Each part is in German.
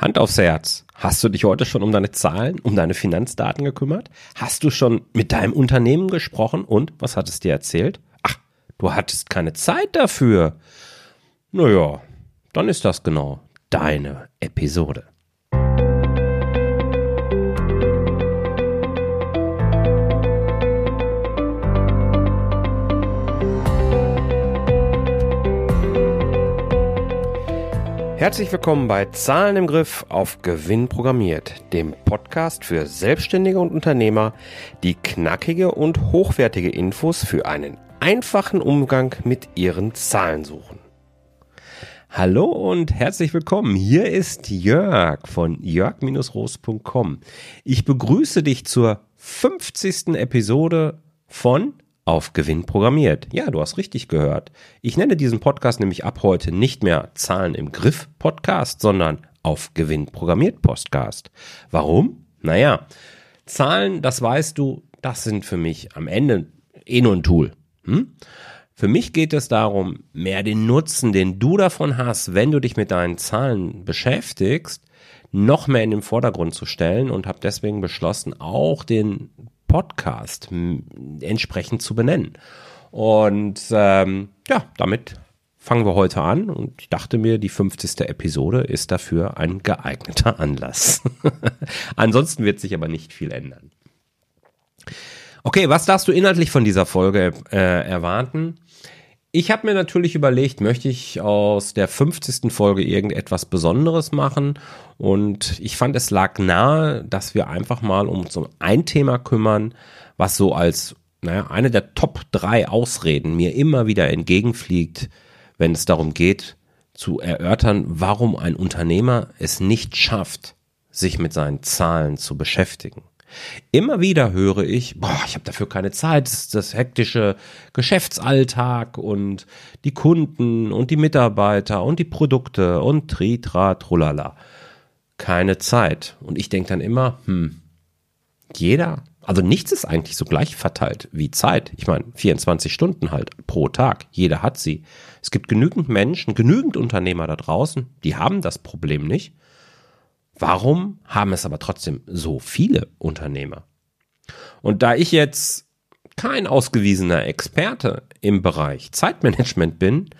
Hand aufs Herz. Hast du dich heute schon um deine Zahlen, um deine Finanzdaten gekümmert? Hast du schon mit deinem Unternehmen gesprochen und was hat es dir erzählt? Ach, du hattest keine Zeit dafür. Naja, dann ist das genau deine Episode. Herzlich willkommen bei Zahlen im Griff auf Gewinn programmiert, dem Podcast für Selbstständige und Unternehmer, die knackige und hochwertige Infos für einen einfachen Umgang mit ihren Zahlen suchen. Hallo und herzlich willkommen. Hier ist Jörg von jörg-roos.com. Ich begrüße dich zur 50. Episode von auf Gewinn programmiert. Ja, du hast richtig gehört. Ich nenne diesen Podcast nämlich ab heute nicht mehr Zahlen im Griff Podcast, sondern auf Gewinn programmiert Podcast. Warum? Naja, Zahlen, das weißt du, das sind für mich am Ende eh nur ein Tool. Hm? Für mich geht es darum, mehr den Nutzen, den du davon hast, wenn du dich mit deinen Zahlen beschäftigst, noch mehr in den Vordergrund zu stellen und habe deswegen beschlossen, auch den Podcast entsprechend zu benennen. Und ähm, ja, damit fangen wir heute an und ich dachte mir, die 50. Episode ist dafür ein geeigneter Anlass. Ansonsten wird sich aber nicht viel ändern. Okay, was darfst du inhaltlich von dieser Folge äh, erwarten? Ich habe mir natürlich überlegt, möchte ich aus der 50. Folge irgendetwas Besonderes machen? Und ich fand, es lag nahe, dass wir einfach mal um ein Thema kümmern, was so als, naja, eine der Top 3 Ausreden mir immer wieder entgegenfliegt, wenn es darum geht, zu erörtern, warum ein Unternehmer es nicht schafft, sich mit seinen Zahlen zu beschäftigen. Immer wieder höre ich, boah, ich habe dafür keine Zeit, das ist das hektische Geschäftsalltag und die Kunden und die Mitarbeiter und die Produkte und Tritra, Trullala. Keine Zeit. Und ich denke dann immer, hm, jeder, also nichts ist eigentlich so gleich verteilt wie Zeit. Ich meine, 24 Stunden halt pro Tag. Jeder hat sie. Es gibt genügend Menschen, genügend Unternehmer da draußen, die haben das Problem nicht. Warum haben es aber trotzdem so viele Unternehmer? Und da ich jetzt kein ausgewiesener Experte im Bereich Zeitmanagement bin,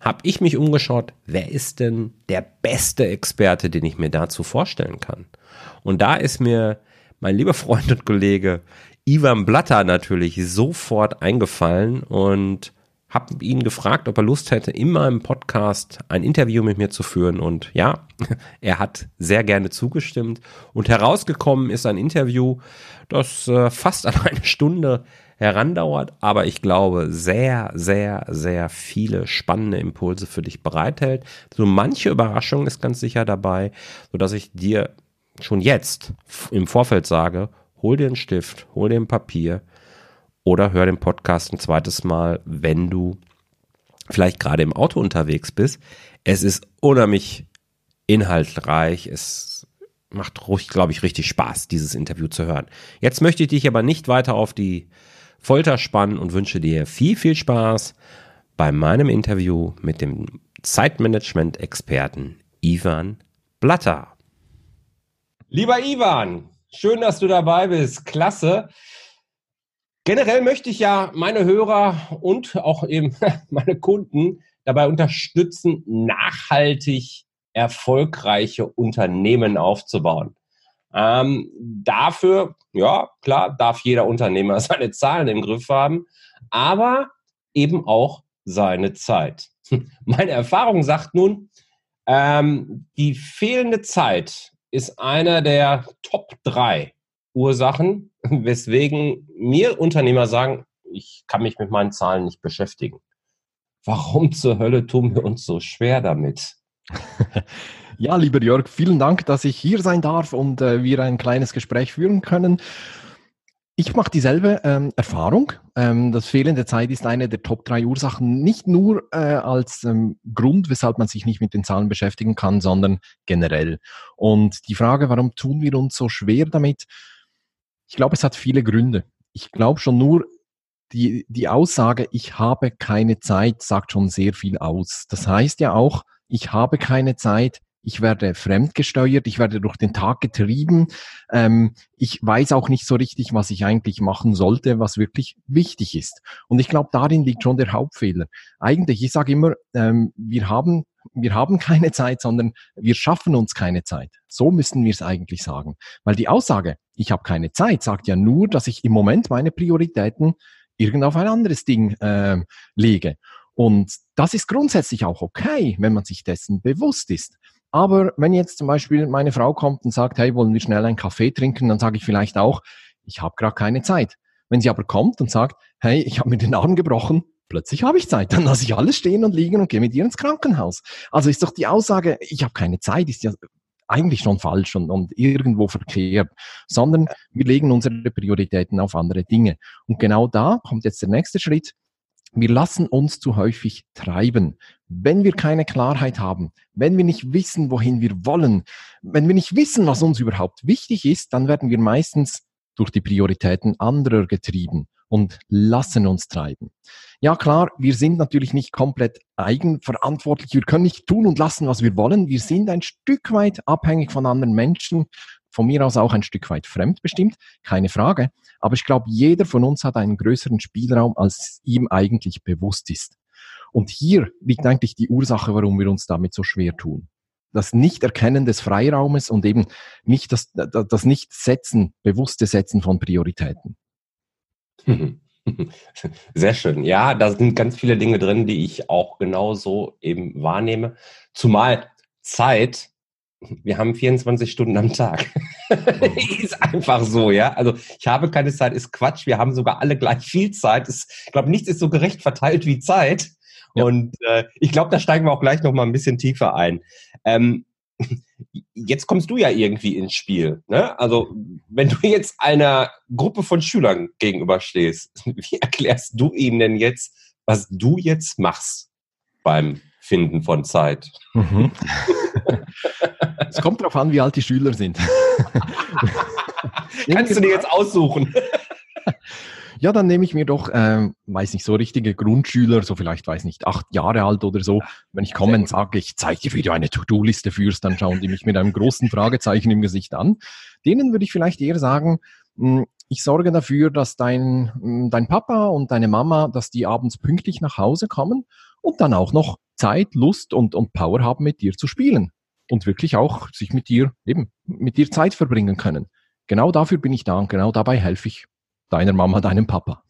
habe ich mich umgeschaut, wer ist denn der beste Experte, den ich mir dazu vorstellen kann? Und da ist mir mein lieber Freund und Kollege Ivan Blatter natürlich sofort eingefallen und habe ihn gefragt, ob er Lust hätte, in meinem Podcast ein Interview mit mir zu führen. Und ja, er hat sehr gerne zugestimmt. Und herausgekommen ist ein Interview, das äh, fast an eine Stunde herandauert, aber ich glaube, sehr, sehr, sehr viele spannende Impulse für dich bereithält. So manche Überraschung ist ganz sicher dabei, sodass ich dir schon jetzt im Vorfeld sage, hol dir einen Stift, hol dir ein Papier, oder hör den Podcast ein zweites Mal, wenn du vielleicht gerade im Auto unterwegs bist. Es ist unheimlich inhaltreich. Es macht ruhig, glaube ich, richtig Spaß, dieses Interview zu hören. Jetzt möchte ich dich aber nicht weiter auf die Folter spannen und wünsche dir viel, viel Spaß bei meinem Interview mit dem Zeitmanagement-Experten Ivan Blatter. Lieber Ivan, schön, dass du dabei bist. Klasse. Generell möchte ich ja meine Hörer und auch eben meine Kunden dabei unterstützen, nachhaltig erfolgreiche Unternehmen aufzubauen. Ähm, dafür, ja, klar, darf jeder Unternehmer seine Zahlen im Griff haben, aber eben auch seine Zeit. Meine Erfahrung sagt nun, ähm, die fehlende Zeit ist einer der Top drei Ursachen, weswegen mir Unternehmer sagen, ich kann mich mit meinen Zahlen nicht beschäftigen. Warum zur Hölle tun wir uns so schwer damit? Ja, lieber Jörg, vielen Dank, dass ich hier sein darf und äh, wir ein kleines Gespräch führen können. Ich mache dieselbe ähm, Erfahrung. Ähm, das fehlende Zeit ist eine der Top drei Ursachen, nicht nur äh, als ähm, Grund, weshalb man sich nicht mit den Zahlen beschäftigen kann, sondern generell. Und die Frage, warum tun wir uns so schwer damit? Ich glaube, es hat viele Gründe. Ich glaube schon nur, die, die Aussage, ich habe keine Zeit, sagt schon sehr viel aus. Das heißt ja auch, ich habe keine Zeit, ich werde fremdgesteuert, ich werde durch den Tag getrieben, ähm, ich weiß auch nicht so richtig, was ich eigentlich machen sollte, was wirklich wichtig ist. Und ich glaube, darin liegt schon der Hauptfehler. Eigentlich, ich sage immer, ähm, wir haben wir haben keine Zeit, sondern wir schaffen uns keine Zeit. So müssen wir es eigentlich sagen. Weil die Aussage, ich habe keine Zeit, sagt ja nur, dass ich im Moment meine Prioritäten irgend auf ein anderes Ding äh, lege. Und das ist grundsätzlich auch okay, wenn man sich dessen bewusst ist. Aber wenn jetzt zum Beispiel meine Frau kommt und sagt, hey, wollen wir schnell einen Kaffee trinken, dann sage ich vielleicht auch, ich habe gerade keine Zeit. Wenn sie aber kommt und sagt, hey, ich habe mir den Arm gebrochen, plötzlich habe ich Zeit, dann lasse ich alles stehen und liegen und gehe mit ihr ins Krankenhaus. Also ist doch die Aussage, ich habe keine Zeit, ist ja eigentlich schon falsch und, und irgendwo verkehrt, sondern wir legen unsere Prioritäten auf andere Dinge. Und genau da kommt jetzt der nächste Schritt. Wir lassen uns zu häufig treiben. Wenn wir keine Klarheit haben, wenn wir nicht wissen, wohin wir wollen, wenn wir nicht wissen, was uns überhaupt wichtig ist, dann werden wir meistens durch die Prioritäten anderer getrieben und lassen uns treiben. Ja klar, wir sind natürlich nicht komplett eigenverantwortlich. Wir können nicht tun und lassen, was wir wollen. Wir sind ein Stück weit abhängig von anderen Menschen, von mir aus auch ein Stück weit fremdbestimmt, keine Frage. Aber ich glaube, jeder von uns hat einen größeren Spielraum, als ihm eigentlich bewusst ist. Und hier liegt eigentlich die Ursache, warum wir uns damit so schwer tun. Das Nicht-Erkennen des Freiraumes und eben nicht das, das Nicht-Setzen, bewusste Setzen von Prioritäten. Sehr schön. Ja, da sind ganz viele Dinge drin, die ich auch genauso eben wahrnehme. Zumal Zeit, wir haben 24 Stunden am Tag. ist einfach so, ja. Also ich habe keine Zeit, ist Quatsch. Wir haben sogar alle gleich viel Zeit. ich glaube, nichts ist so gerecht verteilt wie Zeit. Ja. Und äh, ich glaube, da steigen wir auch gleich noch mal ein bisschen tiefer ein. Ähm, jetzt kommst du ja irgendwie ins Spiel. Ne? Also, wenn du jetzt einer Gruppe von Schülern gegenüberstehst, wie erklärst du ihnen denn jetzt, was du jetzt machst beim Finden von Zeit? Mhm. es kommt darauf an, wie alt die Schüler sind. Kannst du dir jetzt aussuchen? Ja, dann nehme ich mir doch, äh, weiß nicht, so richtige Grundschüler, so vielleicht, weiß nicht, acht Jahre alt oder so. Wenn ich komme und sage, ich zeige dir, wie du eine To-Do-Liste führst, dann schauen die mich mit einem großen Fragezeichen im Gesicht an. Denen würde ich vielleicht eher sagen, hm, ich sorge dafür, dass dein, hm, dein Papa und deine Mama, dass die abends pünktlich nach Hause kommen und dann auch noch Zeit, Lust und, und Power haben, mit dir zu spielen. Und wirklich auch sich mit dir, eben, mit dir Zeit verbringen können. Genau dafür bin ich da und genau dabei helfe ich deiner Mama, deinem Papa.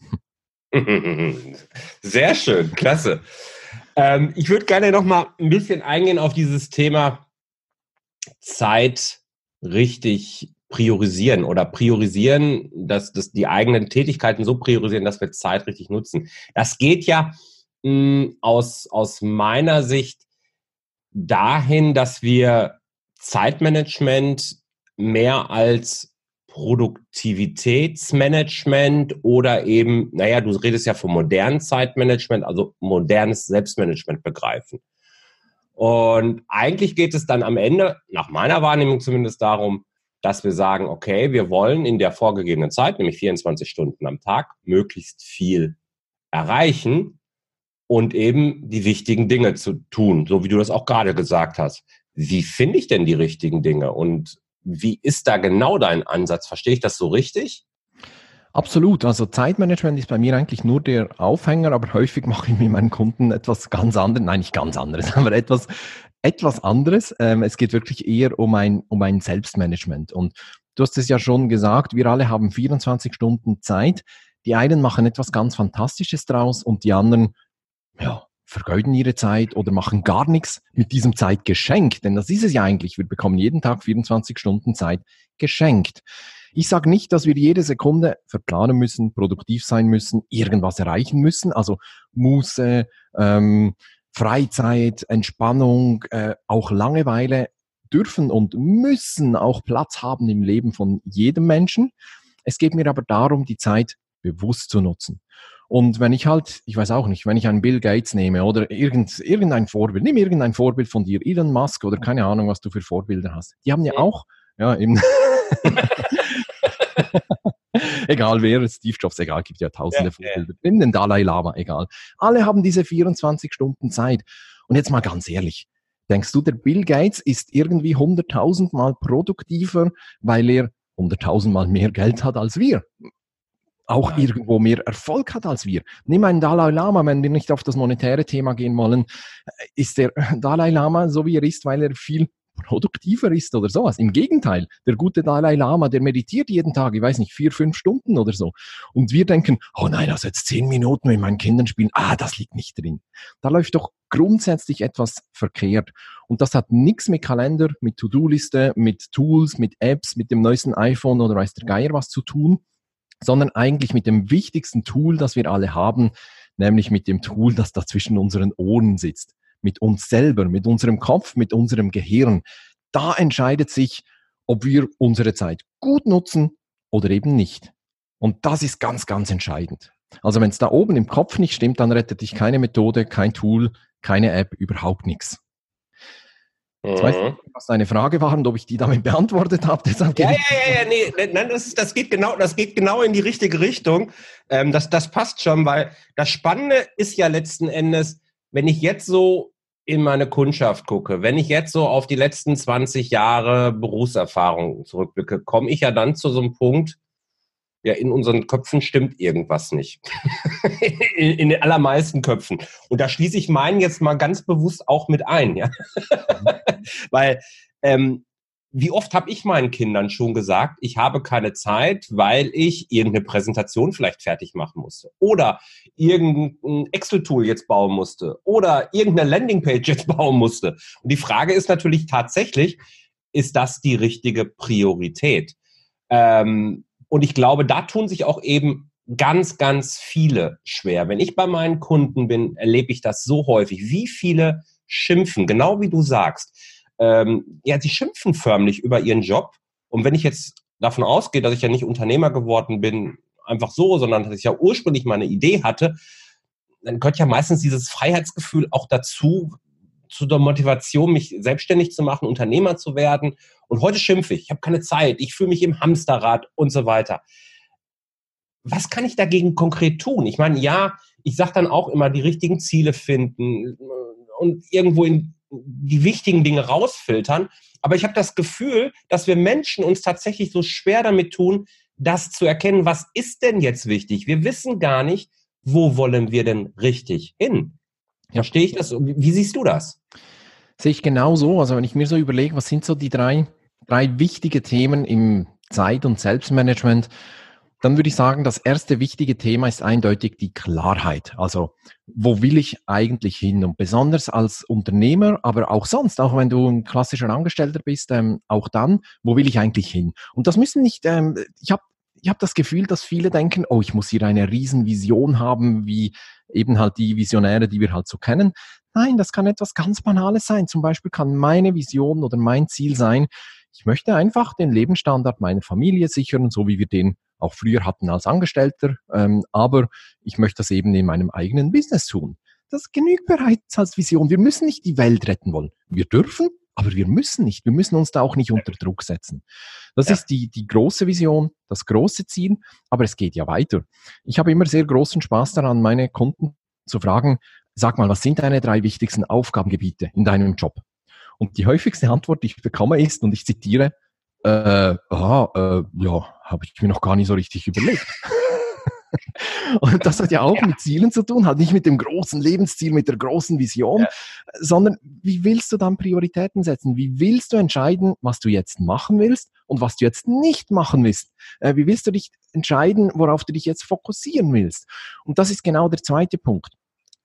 Sehr schön, klasse. Ähm, ich würde gerne noch mal ein bisschen eingehen auf dieses Thema Zeit richtig priorisieren oder priorisieren, dass, dass die eigenen Tätigkeiten so priorisieren, dass wir Zeit richtig nutzen. Das geht ja mh, hm, aus, aus meiner Sicht dahin, dass wir Zeitmanagement mehr als Produktivitätsmanagement oder eben, naja, du redest ja vom modernen Zeitmanagement, also modernes Selbstmanagement begreifen. Und eigentlich geht es dann am Ende, nach meiner Wahrnehmung zumindest, darum, dass wir sagen, okay, wir wollen in der vorgegebenen Zeit, nämlich 24 Stunden am Tag, möglichst viel erreichen und eben die wichtigen Dinge zu tun, so wie du das auch gerade gesagt hast. Wie finde ich denn die richtigen Dinge? Und wie ist da genau dein Ansatz? Verstehe ich das so richtig? Absolut. Also Zeitmanagement ist bei mir eigentlich nur der Aufhänger, aber häufig mache ich mit meinen Kunden etwas ganz anderes. Nein, nicht ganz anderes, aber etwas, etwas anderes. Ähm, es geht wirklich eher um ein, um ein Selbstmanagement. Und du hast es ja schon gesagt, wir alle haben 24 Stunden Zeit. Die einen machen etwas ganz Fantastisches draus und die anderen, ja, vergeuden ihre Zeit oder machen gar nichts mit diesem Zeitgeschenk. Denn das ist es ja eigentlich. Wir bekommen jeden Tag 24 Stunden Zeit geschenkt. Ich sage nicht, dass wir jede Sekunde verplanen müssen, produktiv sein müssen, irgendwas erreichen müssen. Also Muße, ähm, Freizeit, Entspannung, äh, auch Langeweile dürfen und müssen auch Platz haben im Leben von jedem Menschen. Es geht mir aber darum, die Zeit bewusst zu nutzen. Und wenn ich halt, ich weiß auch nicht, wenn ich einen Bill Gates nehme oder irgend, irgendein Vorbild, nimm irgendein Vorbild von dir, Elon Musk oder keine Ahnung, was du für Vorbilder hast. Die haben ja auch, ja, eben. egal wer, Steve Jobs, egal, gibt ja tausende ja, Vorbilder. Ja. In den Dalai Lama, egal. Alle haben diese 24 Stunden Zeit. Und jetzt mal ganz ehrlich, Denkst du, der Bill Gates ist irgendwie hunderttausendmal produktiver, weil er hunderttausendmal mehr Geld hat als wir? Auch Nein. irgendwo mehr Erfolg hat als wir. Nimm einen Dalai Lama, wenn wir nicht auf das monetäre Thema gehen wollen, ist der Dalai Lama so wie er ist, weil er viel produktiver ist oder sowas. Im Gegenteil, der gute Dalai Lama, der meditiert jeden Tag, ich weiß nicht, vier, fünf Stunden oder so. Und wir denken, oh nein, also jetzt zehn Minuten mit meinen Kindern spielen, ah, das liegt nicht drin. Da läuft doch grundsätzlich etwas verkehrt. Und das hat nichts mit Kalender, mit To-Do-Liste, mit Tools, mit Apps, mit dem neuesten iPhone oder weiß der Geier was zu tun, sondern eigentlich mit dem wichtigsten Tool, das wir alle haben, nämlich mit dem Tool, das da zwischen unseren Ohren sitzt mit uns selber, mit unserem Kopf, mit unserem Gehirn. Da entscheidet sich, ob wir unsere Zeit gut nutzen oder eben nicht. Und das ist ganz, ganz entscheidend. Also wenn es da oben im Kopf nicht stimmt, dann rettet dich keine Methode, kein Tool, keine App, überhaupt nichts. Jetzt weiß nicht, mhm. was deine Frage war und ob ich die damit beantwortet habe. Deshalb ja, ja, ja, ja, nee, nein, das, das, geht genau, das geht genau in die richtige Richtung. Ähm, das, das passt schon, weil das Spannende ist ja letzten Endes, wenn ich jetzt so in meine Kundschaft gucke, wenn ich jetzt so auf die letzten 20 Jahre Berufserfahrung zurückblicke, komme ich ja dann zu so einem Punkt, ja, in unseren Köpfen stimmt irgendwas nicht. in, in, den allermeisten Köpfen. Und da schließe ich meinen jetzt mal ganz bewusst auch mit ein, ja. Weil ähm, wie oft habe ich meinen Kindern schon gesagt, ich habe keine Zeit, weil ich irgendeine Präsentation vielleicht fertig machen musste oder irgendein Excel-Tool jetzt bauen musste oder irgendeine Landingpage jetzt bauen musste. Und die Frage ist natürlich tatsächlich, ist das die richtige Priorität? Ähm, und ich glaube, da tun sich auch eben ganz, ganz viele schwer. Wenn ich bei meinen Kunden bin, erlebe ich das so häufig, wie viele schimpfen, genau wie du sagst ähm, ja, sie schimpfen förmlich über ihren Job. Und wenn ich jetzt davon ausgehe, dass ich ja nicht Unternehmer geworden bin, einfach so, sondern dass ich ja ursprünglich mal eine Idee hatte, dann gehört ja meistens dieses Freiheitsgefühl auch dazu, zu der Motivation, mich selbstständig zu machen, Unternehmer zu werden. Und heute schimpfe ich, ich habe keine Zeit, ich fühle mich im Hamsterrad und so weiter. Was kann ich dagegen konkret tun? Ich meine, ja, ich sage dann auch immer, die richtigen Ziele finden und irgendwo in die wichtigen Dinge rausfiltern. Aber ich habe das Gefühl, dass wir Menschen uns tatsächlich so schwer damit tun, das zu erkennen, was ist denn jetzt wichtig? Wir wissen gar nicht, wo wollen wir denn richtig hin? Verstehe ich das? Wie siehst du das? Sehe ich genau so. Also wenn ich mir so überlege, was sind so die drei, drei wichtige Themen im Zeit- und Selbstmanagement, dann würde ich sagen, das erste wichtige Thema ist eindeutig die Klarheit. Also, wo will ich eigentlich hin? Und besonders als Unternehmer, aber auch sonst, auch wenn du ein klassischer Angestellter bist, ähm, auch dann, wo will ich eigentlich hin? Und das müssen nicht, ähm, ich habe ich hab das Gefühl, dass viele denken, oh, ich muss hier eine Riesenvision haben, wie eben halt die Visionäre, die wir halt so kennen. Nein, das kann etwas ganz Banales sein. Zum Beispiel kann meine Vision oder mein Ziel sein, ich möchte einfach den Lebensstandard meiner Familie sichern, so wie wir den auch früher hatten als Angestellter, ähm, aber ich möchte das eben in meinem eigenen Business tun. Das genügt bereits als Vision. Wir müssen nicht die Welt retten wollen. Wir dürfen, aber wir müssen nicht. Wir müssen uns da auch nicht unter Druck setzen. Das ja. ist die, die große Vision, das große Ziel, aber es geht ja weiter. Ich habe immer sehr großen Spaß daran, meine Kunden zu fragen, sag mal, was sind deine drei wichtigsten Aufgabengebiete in deinem Job? Und die häufigste Antwort, die ich bekomme, ist, und ich zitiere, äh, aha, äh, ja, habe ich mir noch gar nicht so richtig überlegt. Und das hat ja auch ja. mit Zielen zu tun, halt nicht mit dem großen Lebensziel, mit der großen Vision, ja. sondern wie willst du dann Prioritäten setzen? Wie willst du entscheiden, was du jetzt machen willst und was du jetzt nicht machen willst? Äh, wie willst du dich entscheiden, worauf du dich jetzt fokussieren willst? Und das ist genau der zweite Punkt.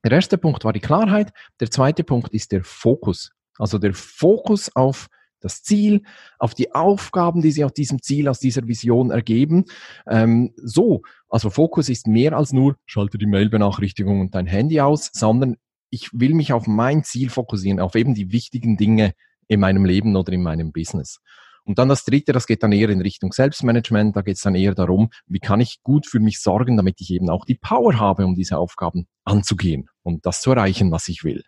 Der erste Punkt war die Klarheit, der zweite Punkt ist der Fokus. Also der Fokus auf das Ziel, auf die Aufgaben, die sich aus diesem Ziel, aus dieser Vision ergeben. Ähm, so, also Fokus ist mehr als nur, schalte die Mailbenachrichtigung und dein Handy aus, sondern ich will mich auf mein Ziel fokussieren, auf eben die wichtigen Dinge in meinem Leben oder in meinem Business. Und dann das Dritte, das geht dann eher in Richtung Selbstmanagement, da geht es dann eher darum, wie kann ich gut für mich sorgen, damit ich eben auch die Power habe, um diese Aufgaben anzugehen und das zu erreichen, was ich will.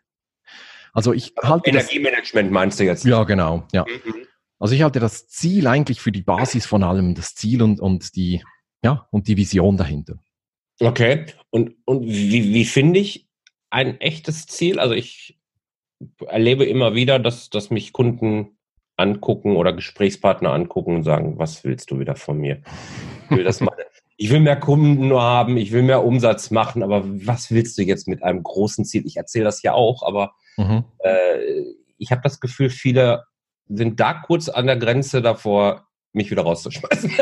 Also ich halte Energiemanagement das, meinst du jetzt? Ja, genau. Ja. Mhm. Also ich halte das Ziel eigentlich für die Basis von allem, das Ziel und, und die ja und die Vision dahinter. Okay. Und und wie, wie finde ich ein echtes Ziel? Also ich erlebe immer wieder, dass, dass mich Kunden angucken oder Gesprächspartner angucken und sagen, was willst du wieder von mir? Ich will, das mal, ich will mehr Kunden nur haben, ich will mehr Umsatz machen, aber was willst du jetzt mit einem großen Ziel? Ich erzähle das ja auch, aber mhm. äh, ich habe das Gefühl, viele sind da kurz an der Grenze davor, mich wieder rauszuschmeißen.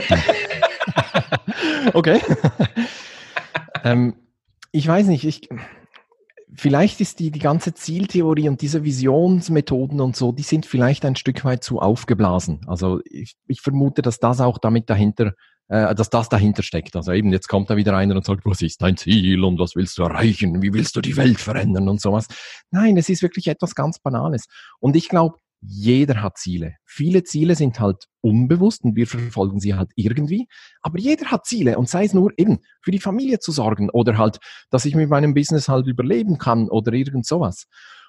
okay. ähm, ich weiß nicht, ich, vielleicht ist die, die ganze Zieltheorie und diese Visionsmethoden und so, die sind vielleicht ein Stück weit zu aufgeblasen. Also ich, ich vermute, dass das auch damit dahinter, äh, dass das dahinter steckt. Also eben, jetzt kommt da wieder einer und sagt, was ist dein Ziel und was willst du erreichen? Wie willst du die Welt verändern und sowas? Nein, es ist wirklich etwas ganz Banales. Und ich glaube, jeder hat Ziele. Viele Ziele sind halt unbewusst und wir verfolgen sie halt irgendwie. Aber jeder hat Ziele und sei es nur eben für die Familie zu sorgen oder halt, dass ich mit meinem Business halt überleben kann oder irgend sowas.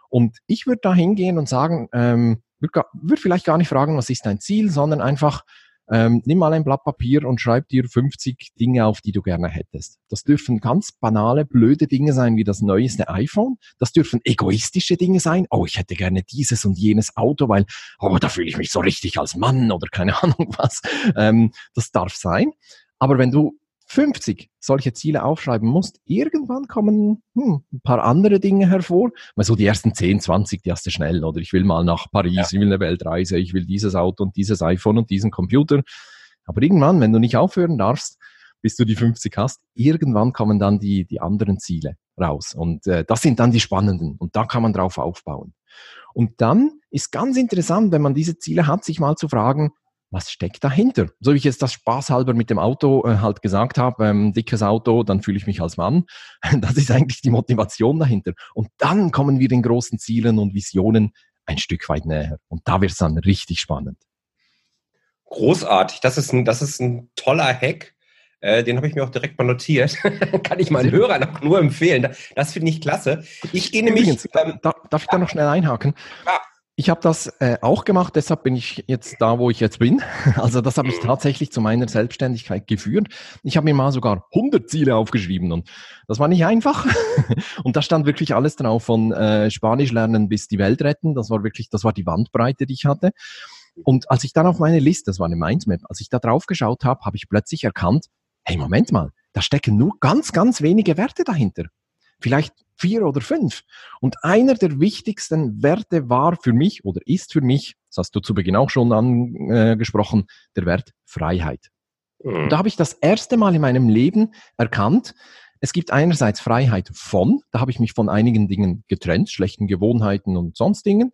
Und ich würde da hingehen und sagen, ähm, würde würd vielleicht gar nicht fragen, was ist dein Ziel, sondern einfach, ähm, nimm mal ein Blatt Papier und schreib dir 50 Dinge auf, die du gerne hättest. Das dürfen ganz banale, blöde Dinge sein, wie das neueste iPhone. Das dürfen egoistische Dinge sein. Oh, ich hätte gerne dieses und jenes Auto, weil, oh, da fühle ich mich so richtig als Mann oder keine Ahnung was. Ähm, das darf sein. Aber wenn du 50 solche Ziele aufschreiben musst, irgendwann kommen hm, ein paar andere Dinge hervor. Mal so die ersten 10, 20, die hast du schnell. Oder ich will mal nach Paris, ja. ich will eine Weltreise, ich will dieses Auto und dieses iPhone und diesen Computer. Aber irgendwann, wenn du nicht aufhören darfst, bis du die 50 hast, irgendwann kommen dann die, die anderen Ziele raus. Und äh, das sind dann die spannenden. Und da kann man drauf aufbauen. Und dann ist ganz interessant, wenn man diese Ziele hat, sich mal zu fragen, was steckt dahinter? So wie ich jetzt das spaßhalber mit dem Auto äh, halt gesagt habe, ähm, dickes Auto, dann fühle ich mich als Mann. Das ist eigentlich die Motivation dahinter. Und dann kommen wir den großen Zielen und Visionen ein Stück weit näher. Und da wird es dann richtig spannend. Großartig. Das ist ein, das ist ein toller Hack. Äh, den habe ich mir auch direkt mal notiert. Kann ich meinen Hörern auch nur empfehlen. Das, finde ich klasse. Ich gehe nämlich. Übrigens, ähm, darf ich da noch schnell einhaken? Ja. Ich habe das äh, auch gemacht, deshalb bin ich jetzt da, wo ich jetzt bin. Also das habe ich tatsächlich zu meiner Selbstständigkeit geführt. Ich habe mir mal sogar 100 Ziele aufgeschrieben und das war nicht einfach. Und da stand wirklich alles drauf, von äh, Spanisch lernen bis die Welt retten. Das war wirklich, das war die Bandbreite, die ich hatte. Und als ich dann auf meine Liste, das war eine Mindmap, als ich da drauf geschaut habe, habe ich plötzlich erkannt, hey, Moment mal, da stecken nur ganz, ganz wenige Werte dahinter vielleicht vier oder fünf. Und einer der wichtigsten Werte war für mich oder ist für mich, das hast du zu Beginn auch schon angesprochen, der Wert Freiheit. Mhm. Und da habe ich das erste Mal in meinem Leben erkannt, es gibt einerseits Freiheit von, da habe ich mich von einigen Dingen getrennt, schlechten Gewohnheiten und sonst Dingen,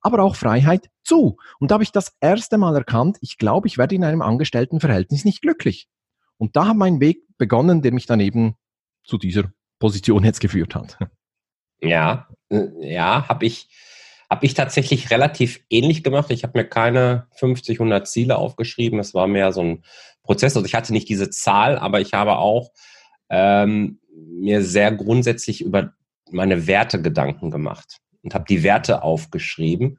aber auch Freiheit zu. Und da habe ich das erste Mal erkannt, ich glaube, ich werde in einem Angestelltenverhältnis nicht glücklich. Und da hat mein Weg begonnen, der mich dann eben zu dieser Position jetzt geführt hat. Ja, äh, ja, habe ich, hab ich tatsächlich relativ ähnlich gemacht. Ich habe mir keine 50, 100 Ziele aufgeschrieben. Es war mehr so ein Prozess. Also ich hatte nicht diese Zahl, aber ich habe auch ähm, mir sehr grundsätzlich über meine Werte Gedanken gemacht und habe die Werte aufgeschrieben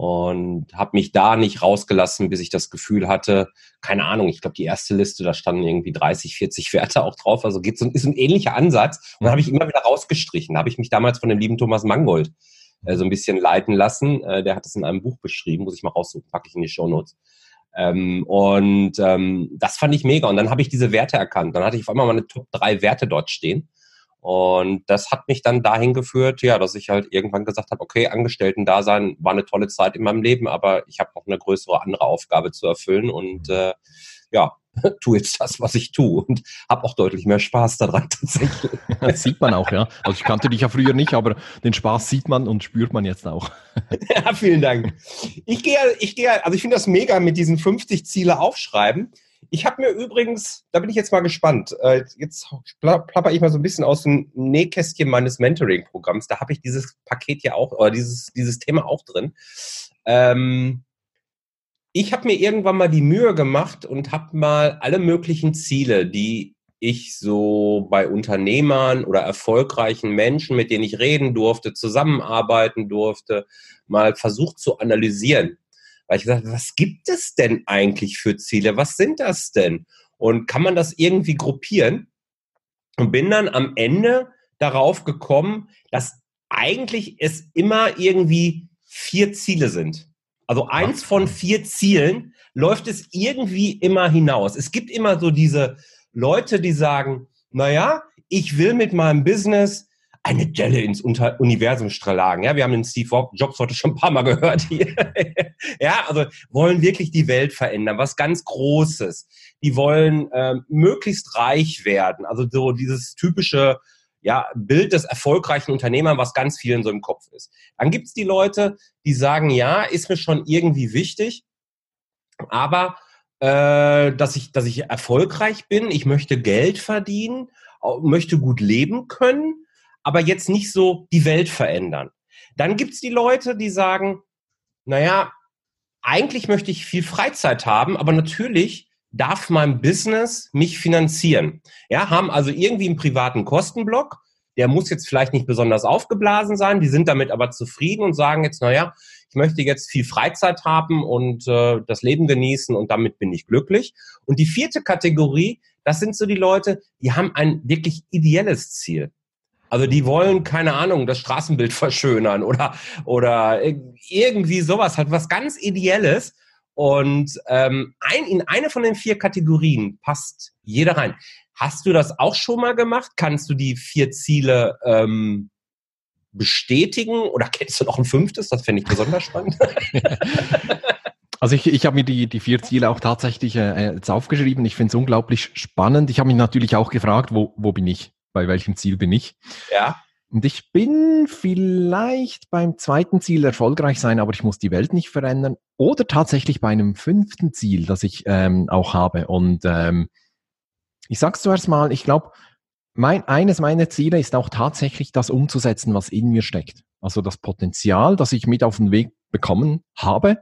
und habe mich da nicht rausgelassen, bis ich das Gefühl hatte, keine Ahnung, ich glaube, die erste Liste, da standen irgendwie 30, 40 Werte auch drauf, also geht so, ist ein ähnlicher Ansatz. Und dann habe ich immer wieder rausgestrichen. Da habe ich mich damals von dem lieben Thomas Mangold äh, so ein bisschen leiten lassen. Äh, der hat es in einem Buch beschrieben, muss ich mal raussuchen, packe ich in die Show Notes. Ähm, und ähm, das fand ich mega. Und dann habe ich diese Werte erkannt. Dann hatte ich auf einmal meine Top 3 Werte dort stehen. Und das hat mich dann dahin geführt, ja, dass ich halt irgendwann gesagt habe, okay, Angestellten-Dasein war eine tolle Zeit in meinem Leben, aber ich habe noch eine größere andere Aufgabe zu erfüllen und äh, ja, tu jetzt das, was ich tue und habe auch deutlich mehr Spaß daran tatsächlich. Das sieht man auch, ja. Also ich kannte dich ja früher nicht, aber den Spaß sieht man und spürt man jetzt auch. Ja, vielen Dank. Ich gehe, ich gehe, also ich finde das mega mit diesen 50 Ziele aufschreiben. Ich habe mir übrigens, da bin ich jetzt mal gespannt, äh, jetzt plapper ich mal so ein bisschen aus dem Nähkästchen meines Mentoring-Programms. Da habe ich dieses Paket ja auch, oder dieses, dieses Thema auch drin. Ähm, ich habe mir irgendwann mal die Mühe gemacht und habe mal alle möglichen Ziele, die ich so bei Unternehmern oder erfolgreichen Menschen, mit denen ich reden durfte, zusammenarbeiten durfte, mal versucht zu analysieren weil ich gesagt was gibt es denn eigentlich für Ziele? Was sind das denn? Und kann man das irgendwie gruppieren? Und bin dann am Ende darauf gekommen, dass eigentlich es immer irgendwie vier Ziele sind. Also eins von vier Zielen läuft es irgendwie immer hinaus. Es gibt immer so diese Leute, die sagen, naja, ich will mit meinem Business eine Delle ins Unter Universum strahlen. Ja, wir haben den Steve Jobs heute schon ein paar Mal gehört hier. ja, also wollen wirklich die Welt verändern, was ganz Großes. Die wollen ähm, möglichst reich werden. Also so dieses typische ja, Bild des erfolgreichen Unternehmers, was ganz vielen so im Kopf ist. Dann gibt's die Leute, die sagen, ja, ist mir schon irgendwie wichtig, aber äh, dass ich, dass ich erfolgreich bin, ich möchte Geld verdienen, möchte gut leben können, aber jetzt nicht so die Welt verändern. Dann gibt's die Leute, die sagen, naja, eigentlich möchte ich viel Freizeit haben, aber natürlich darf mein Business mich finanzieren. Ja, haben also irgendwie einen privaten Kostenblock. Der muss jetzt vielleicht nicht besonders aufgeblasen sein. Die sind damit aber zufrieden und sagen jetzt, naja, ich möchte jetzt viel Freizeit haben und äh, das Leben genießen und damit bin ich glücklich. Und die vierte Kategorie, das sind so die Leute, die haben ein wirklich ideelles Ziel. Also die wollen, keine Ahnung, das Straßenbild verschönern oder, oder irgendwie sowas, halt was ganz Ideelles. Und ähm, ein, in eine von den vier Kategorien passt jeder rein. Hast du das auch schon mal gemacht? Kannst du die vier Ziele ähm, bestätigen oder kennst du noch ein fünftes? Das fände ich besonders spannend. Also ich, ich habe mir die, die vier Ziele auch tatsächlich äh, jetzt aufgeschrieben. Ich finde es unglaublich spannend. Ich habe mich natürlich auch gefragt, wo, wo bin ich? Bei welchem Ziel bin ich? Ja. Und ich bin vielleicht beim zweiten Ziel erfolgreich sein, aber ich muss die Welt nicht verändern. Oder tatsächlich bei einem fünften Ziel, das ich ähm, auch habe. Und ähm, ich sag's zuerst mal, ich glaube, mein, eines meiner Ziele ist auch tatsächlich das umzusetzen, was in mir steckt. Also das Potenzial, das ich mit auf den Weg bekommen habe,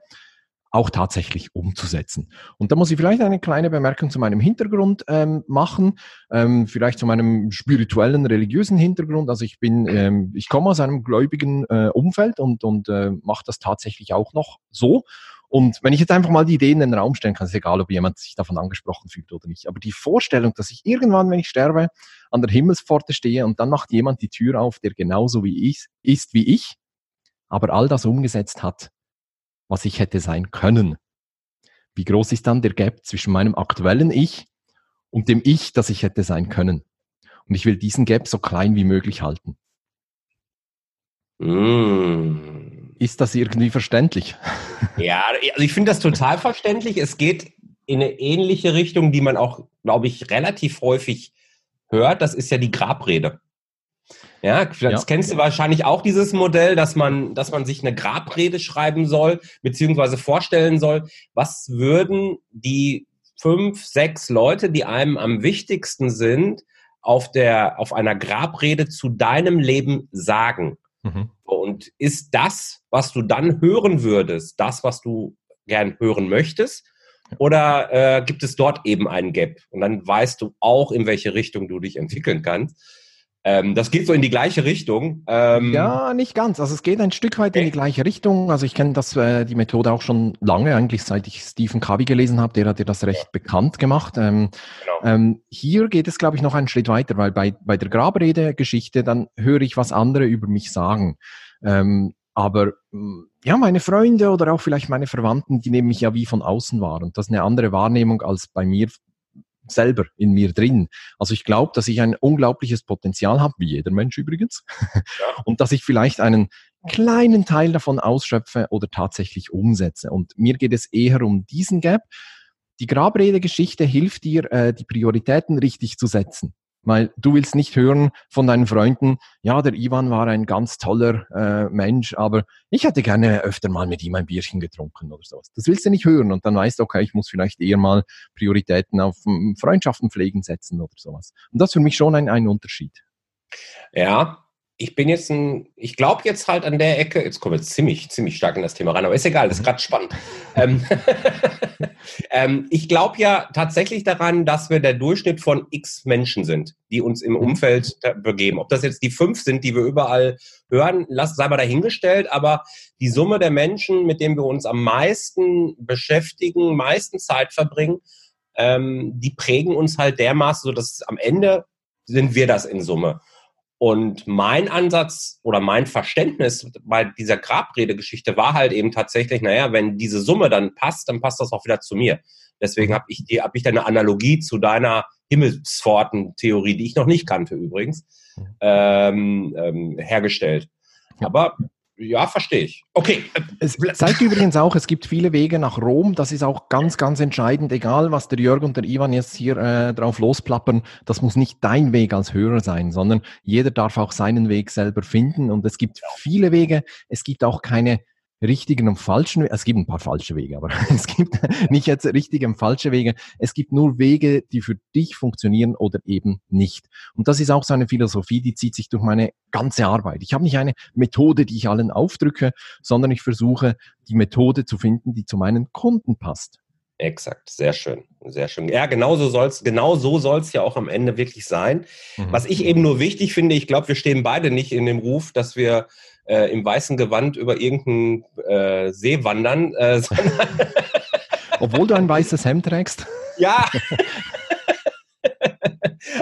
auch tatsächlich umzusetzen. Und da muss ich vielleicht eine kleine Bemerkung zu meinem Hintergrund ähm, machen, ähm, vielleicht zu meinem spirituellen, religiösen Hintergrund. Also ich bin, ähm, ich komme aus einem gläubigen äh, Umfeld und, und äh, mache das tatsächlich auch noch so. Und wenn ich jetzt einfach mal die Ideen in den Raum stellen kann, ist egal, ob jemand sich davon angesprochen fühlt oder nicht. Aber die Vorstellung, dass ich irgendwann, wenn ich sterbe, an der Himmelspforte stehe und dann macht jemand die Tür auf, der genauso wie ich ist wie ich, aber all das umgesetzt hat, was ich hätte sein können. Wie groß ist dann der Gap zwischen meinem aktuellen Ich und dem Ich, das ich hätte sein können? Und ich will diesen Gap so klein wie möglich halten. Mm. Ist das irgendwie verständlich? Ja, also ich finde das total verständlich. Es geht in eine ähnliche Richtung, die man auch, glaube ich, relativ häufig hört. Das ist ja die Grabrede. Ja, das ja. kennst du wahrscheinlich auch dieses Modell, dass man, dass man sich eine Grabrede schreiben soll, beziehungsweise vorstellen soll, was würden die fünf, sechs Leute, die einem am wichtigsten sind, auf der, auf einer Grabrede zu deinem Leben sagen. Mhm. Und ist das, was du dann hören würdest, das, was du gern hören möchtest? Oder äh, gibt es dort eben einen Gap? Und dann weißt du auch, in welche Richtung du dich entwickeln kannst. Ähm, das geht so in die gleiche Richtung. Ähm, ja, nicht ganz. Also es geht ein Stück weit in die gleiche Richtung. Also ich kenne das äh, die Methode auch schon lange, eigentlich seit ich Stephen Covey gelesen habe, der hat dir das recht ja. bekannt gemacht. Ähm, genau. ähm, hier geht es, glaube ich, noch einen Schritt weiter, weil bei, bei der Grabrede-Geschichte, dann höre ich, was andere über mich sagen. Ähm, aber mm, ja, meine Freunde oder auch vielleicht meine Verwandten, die nehmen mich ja wie von außen wahr. Und das ist eine andere Wahrnehmung als bei mir selber in mir drin. Also ich glaube, dass ich ein unglaubliches Potenzial habe, wie jeder Mensch übrigens, ja. und dass ich vielleicht einen kleinen Teil davon ausschöpfe oder tatsächlich umsetze. Und mir geht es eher um diesen Gap. Die Grabredegeschichte hilft dir, äh, die Prioritäten richtig zu setzen. Weil du willst nicht hören von deinen Freunden, ja, der Ivan war ein ganz toller äh, Mensch, aber ich hätte gerne öfter mal mit ihm ein Bierchen getrunken oder sowas. Das willst du nicht hören und dann weißt du, okay, ich muss vielleicht eher mal Prioritäten auf Freundschaften pflegen setzen oder sowas. Und das ist für mich schon ein, ein Unterschied. Ja, ich bin jetzt ein, ich glaube jetzt halt an der Ecke, jetzt kommen wir ziemlich, ziemlich stark in das Thema rein, aber ist egal, das ist mhm. gerade spannend. ähm, ähm, ich glaube ja tatsächlich daran, dass wir der Durchschnitt von x Menschen sind, die uns im mhm. Umfeld begeben. Ob das jetzt die fünf sind, die wir überall hören, lass, sei mal dahingestellt, aber die Summe der Menschen, mit denen wir uns am meisten beschäftigen, meisten Zeit verbringen, ähm, die prägen uns halt dermaßen, so dass am Ende sind wir das in Summe. Und mein Ansatz oder mein Verständnis bei dieser Grabredegeschichte war halt eben tatsächlich, naja, wenn diese Summe dann passt, dann passt das auch wieder zu mir. Deswegen habe ich, hab ich da eine Analogie zu deiner Himmelspforten-Theorie, die ich noch nicht kannte übrigens, ähm, ähm, hergestellt. Aber ja, verstehe ich. Okay. Es zeigt übrigens auch, es gibt viele Wege nach Rom. Das ist auch ganz, ganz entscheidend. Egal, was der Jörg und der Ivan jetzt hier äh, drauf losplappern, das muss nicht dein Weg als Hörer sein, sondern jeder darf auch seinen Weg selber finden. Und es gibt viele Wege. Es gibt auch keine richtigen und falschen Wege. Es gibt ein paar falsche Wege, aber es gibt nicht jetzt richtige und falsche Wege. Es gibt nur Wege, die für dich funktionieren oder eben nicht. Und das ist auch so eine Philosophie, die zieht sich durch meine ganze Arbeit. Ich habe nicht eine Methode, die ich allen aufdrücke, sondern ich versuche, die Methode zu finden, die zu meinen Kunden passt. Exakt, sehr schön, sehr schön. Ja, genau so soll's, genau so soll's ja auch am Ende wirklich sein. Mhm. Was ich eben nur wichtig finde, ich glaube, wir stehen beide nicht in dem Ruf, dass wir äh, im weißen Gewand über irgendeinen äh, See wandern. Äh, Obwohl du ein weißes Hemd trägst. Ja.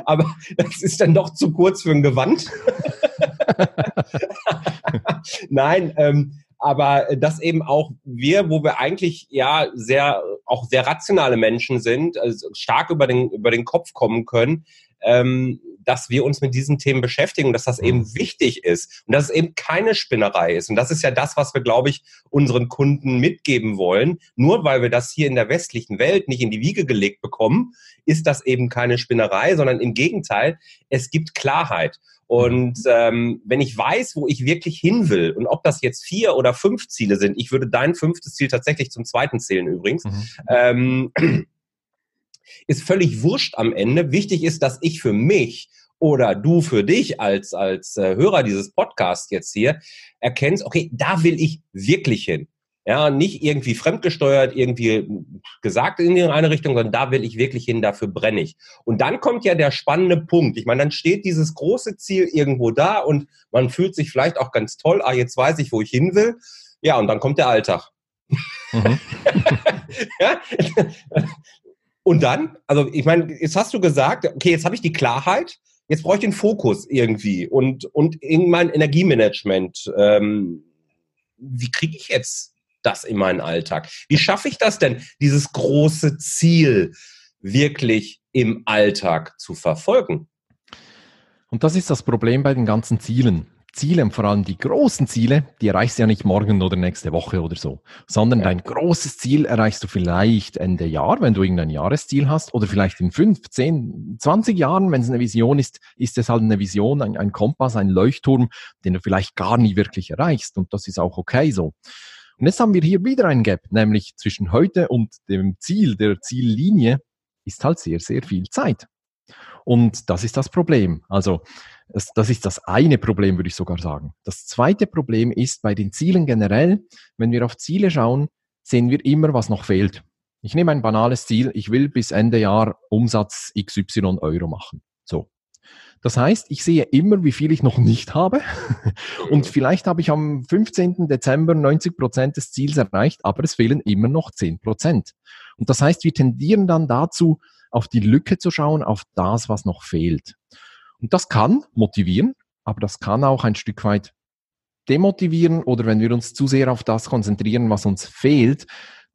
Aber das ist dann doch zu kurz für ein Gewand. Nein, ähm, aber dass eben auch wir, wo wir eigentlich ja sehr, auch sehr rationale Menschen sind, also stark über den, über den Kopf kommen können, ähm, dass wir uns mit diesen Themen beschäftigen, dass das eben mhm. wichtig ist und dass es eben keine Spinnerei ist. Und das ist ja das, was wir, glaube ich, unseren Kunden mitgeben wollen. Nur weil wir das hier in der westlichen Welt nicht in die Wiege gelegt bekommen, ist das eben keine Spinnerei, sondern im Gegenteil, es gibt Klarheit. Und mhm. ähm, wenn ich weiß, wo ich wirklich hin will und ob das jetzt vier oder fünf Ziele sind, ich würde dein fünftes Ziel tatsächlich zum zweiten zählen übrigens, mhm. ähm, ist völlig wurscht am Ende. Wichtig ist, dass ich für mich oder du für dich als, als äh, Hörer dieses Podcasts jetzt hier erkennst, okay, da will ich wirklich hin. Ja, nicht irgendwie fremdgesteuert, irgendwie gesagt in eine Richtung, sondern da will ich wirklich hin, dafür brenne ich. Und dann kommt ja der spannende Punkt. Ich meine, dann steht dieses große Ziel irgendwo da und man fühlt sich vielleicht auch ganz toll, ah, jetzt weiß ich, wo ich hin will. Ja, und dann kommt der Alltag. Mhm. ja? Und dann, also ich meine, jetzt hast du gesagt, okay, jetzt habe ich die Klarheit, jetzt brauche ich den Fokus irgendwie und, und in mein Energiemanagement. Ähm, wie kriege ich jetzt das in meinen Alltag? Wie schaffe ich das denn, dieses große Ziel wirklich im Alltag zu verfolgen? Und das ist das Problem bei den ganzen Zielen. Ziele, vor allem die großen Ziele, die erreichst du ja nicht morgen oder nächste Woche oder so, sondern ja. dein großes Ziel erreichst du vielleicht Ende Jahr, wenn du irgendein Jahresziel hast, oder vielleicht in fünf, zehn, zwanzig Jahren, wenn es eine Vision ist, ist es halt eine Vision, ein, ein Kompass, ein Leuchtturm, den du vielleicht gar nie wirklich erreichst. Und das ist auch okay so. Und jetzt haben wir hier wieder ein Gap, nämlich zwischen heute und dem Ziel, der Ziellinie, ist halt sehr, sehr viel Zeit. Und das ist das Problem. Also das, das ist das eine Problem, würde ich sogar sagen. Das zweite Problem ist bei den Zielen generell, wenn wir auf Ziele schauen, sehen wir immer, was noch fehlt. Ich nehme ein banales Ziel, ich will bis Ende Jahr Umsatz XY Euro machen. Das heißt, ich sehe immer, wie viel ich noch nicht habe. Und vielleicht habe ich am 15. Dezember 90 Prozent des Ziels erreicht, aber es fehlen immer noch 10 Prozent. Und das heißt, wir tendieren dann dazu, auf die Lücke zu schauen, auf das, was noch fehlt. Und das kann motivieren, aber das kann auch ein Stück weit demotivieren oder wenn wir uns zu sehr auf das konzentrieren, was uns fehlt,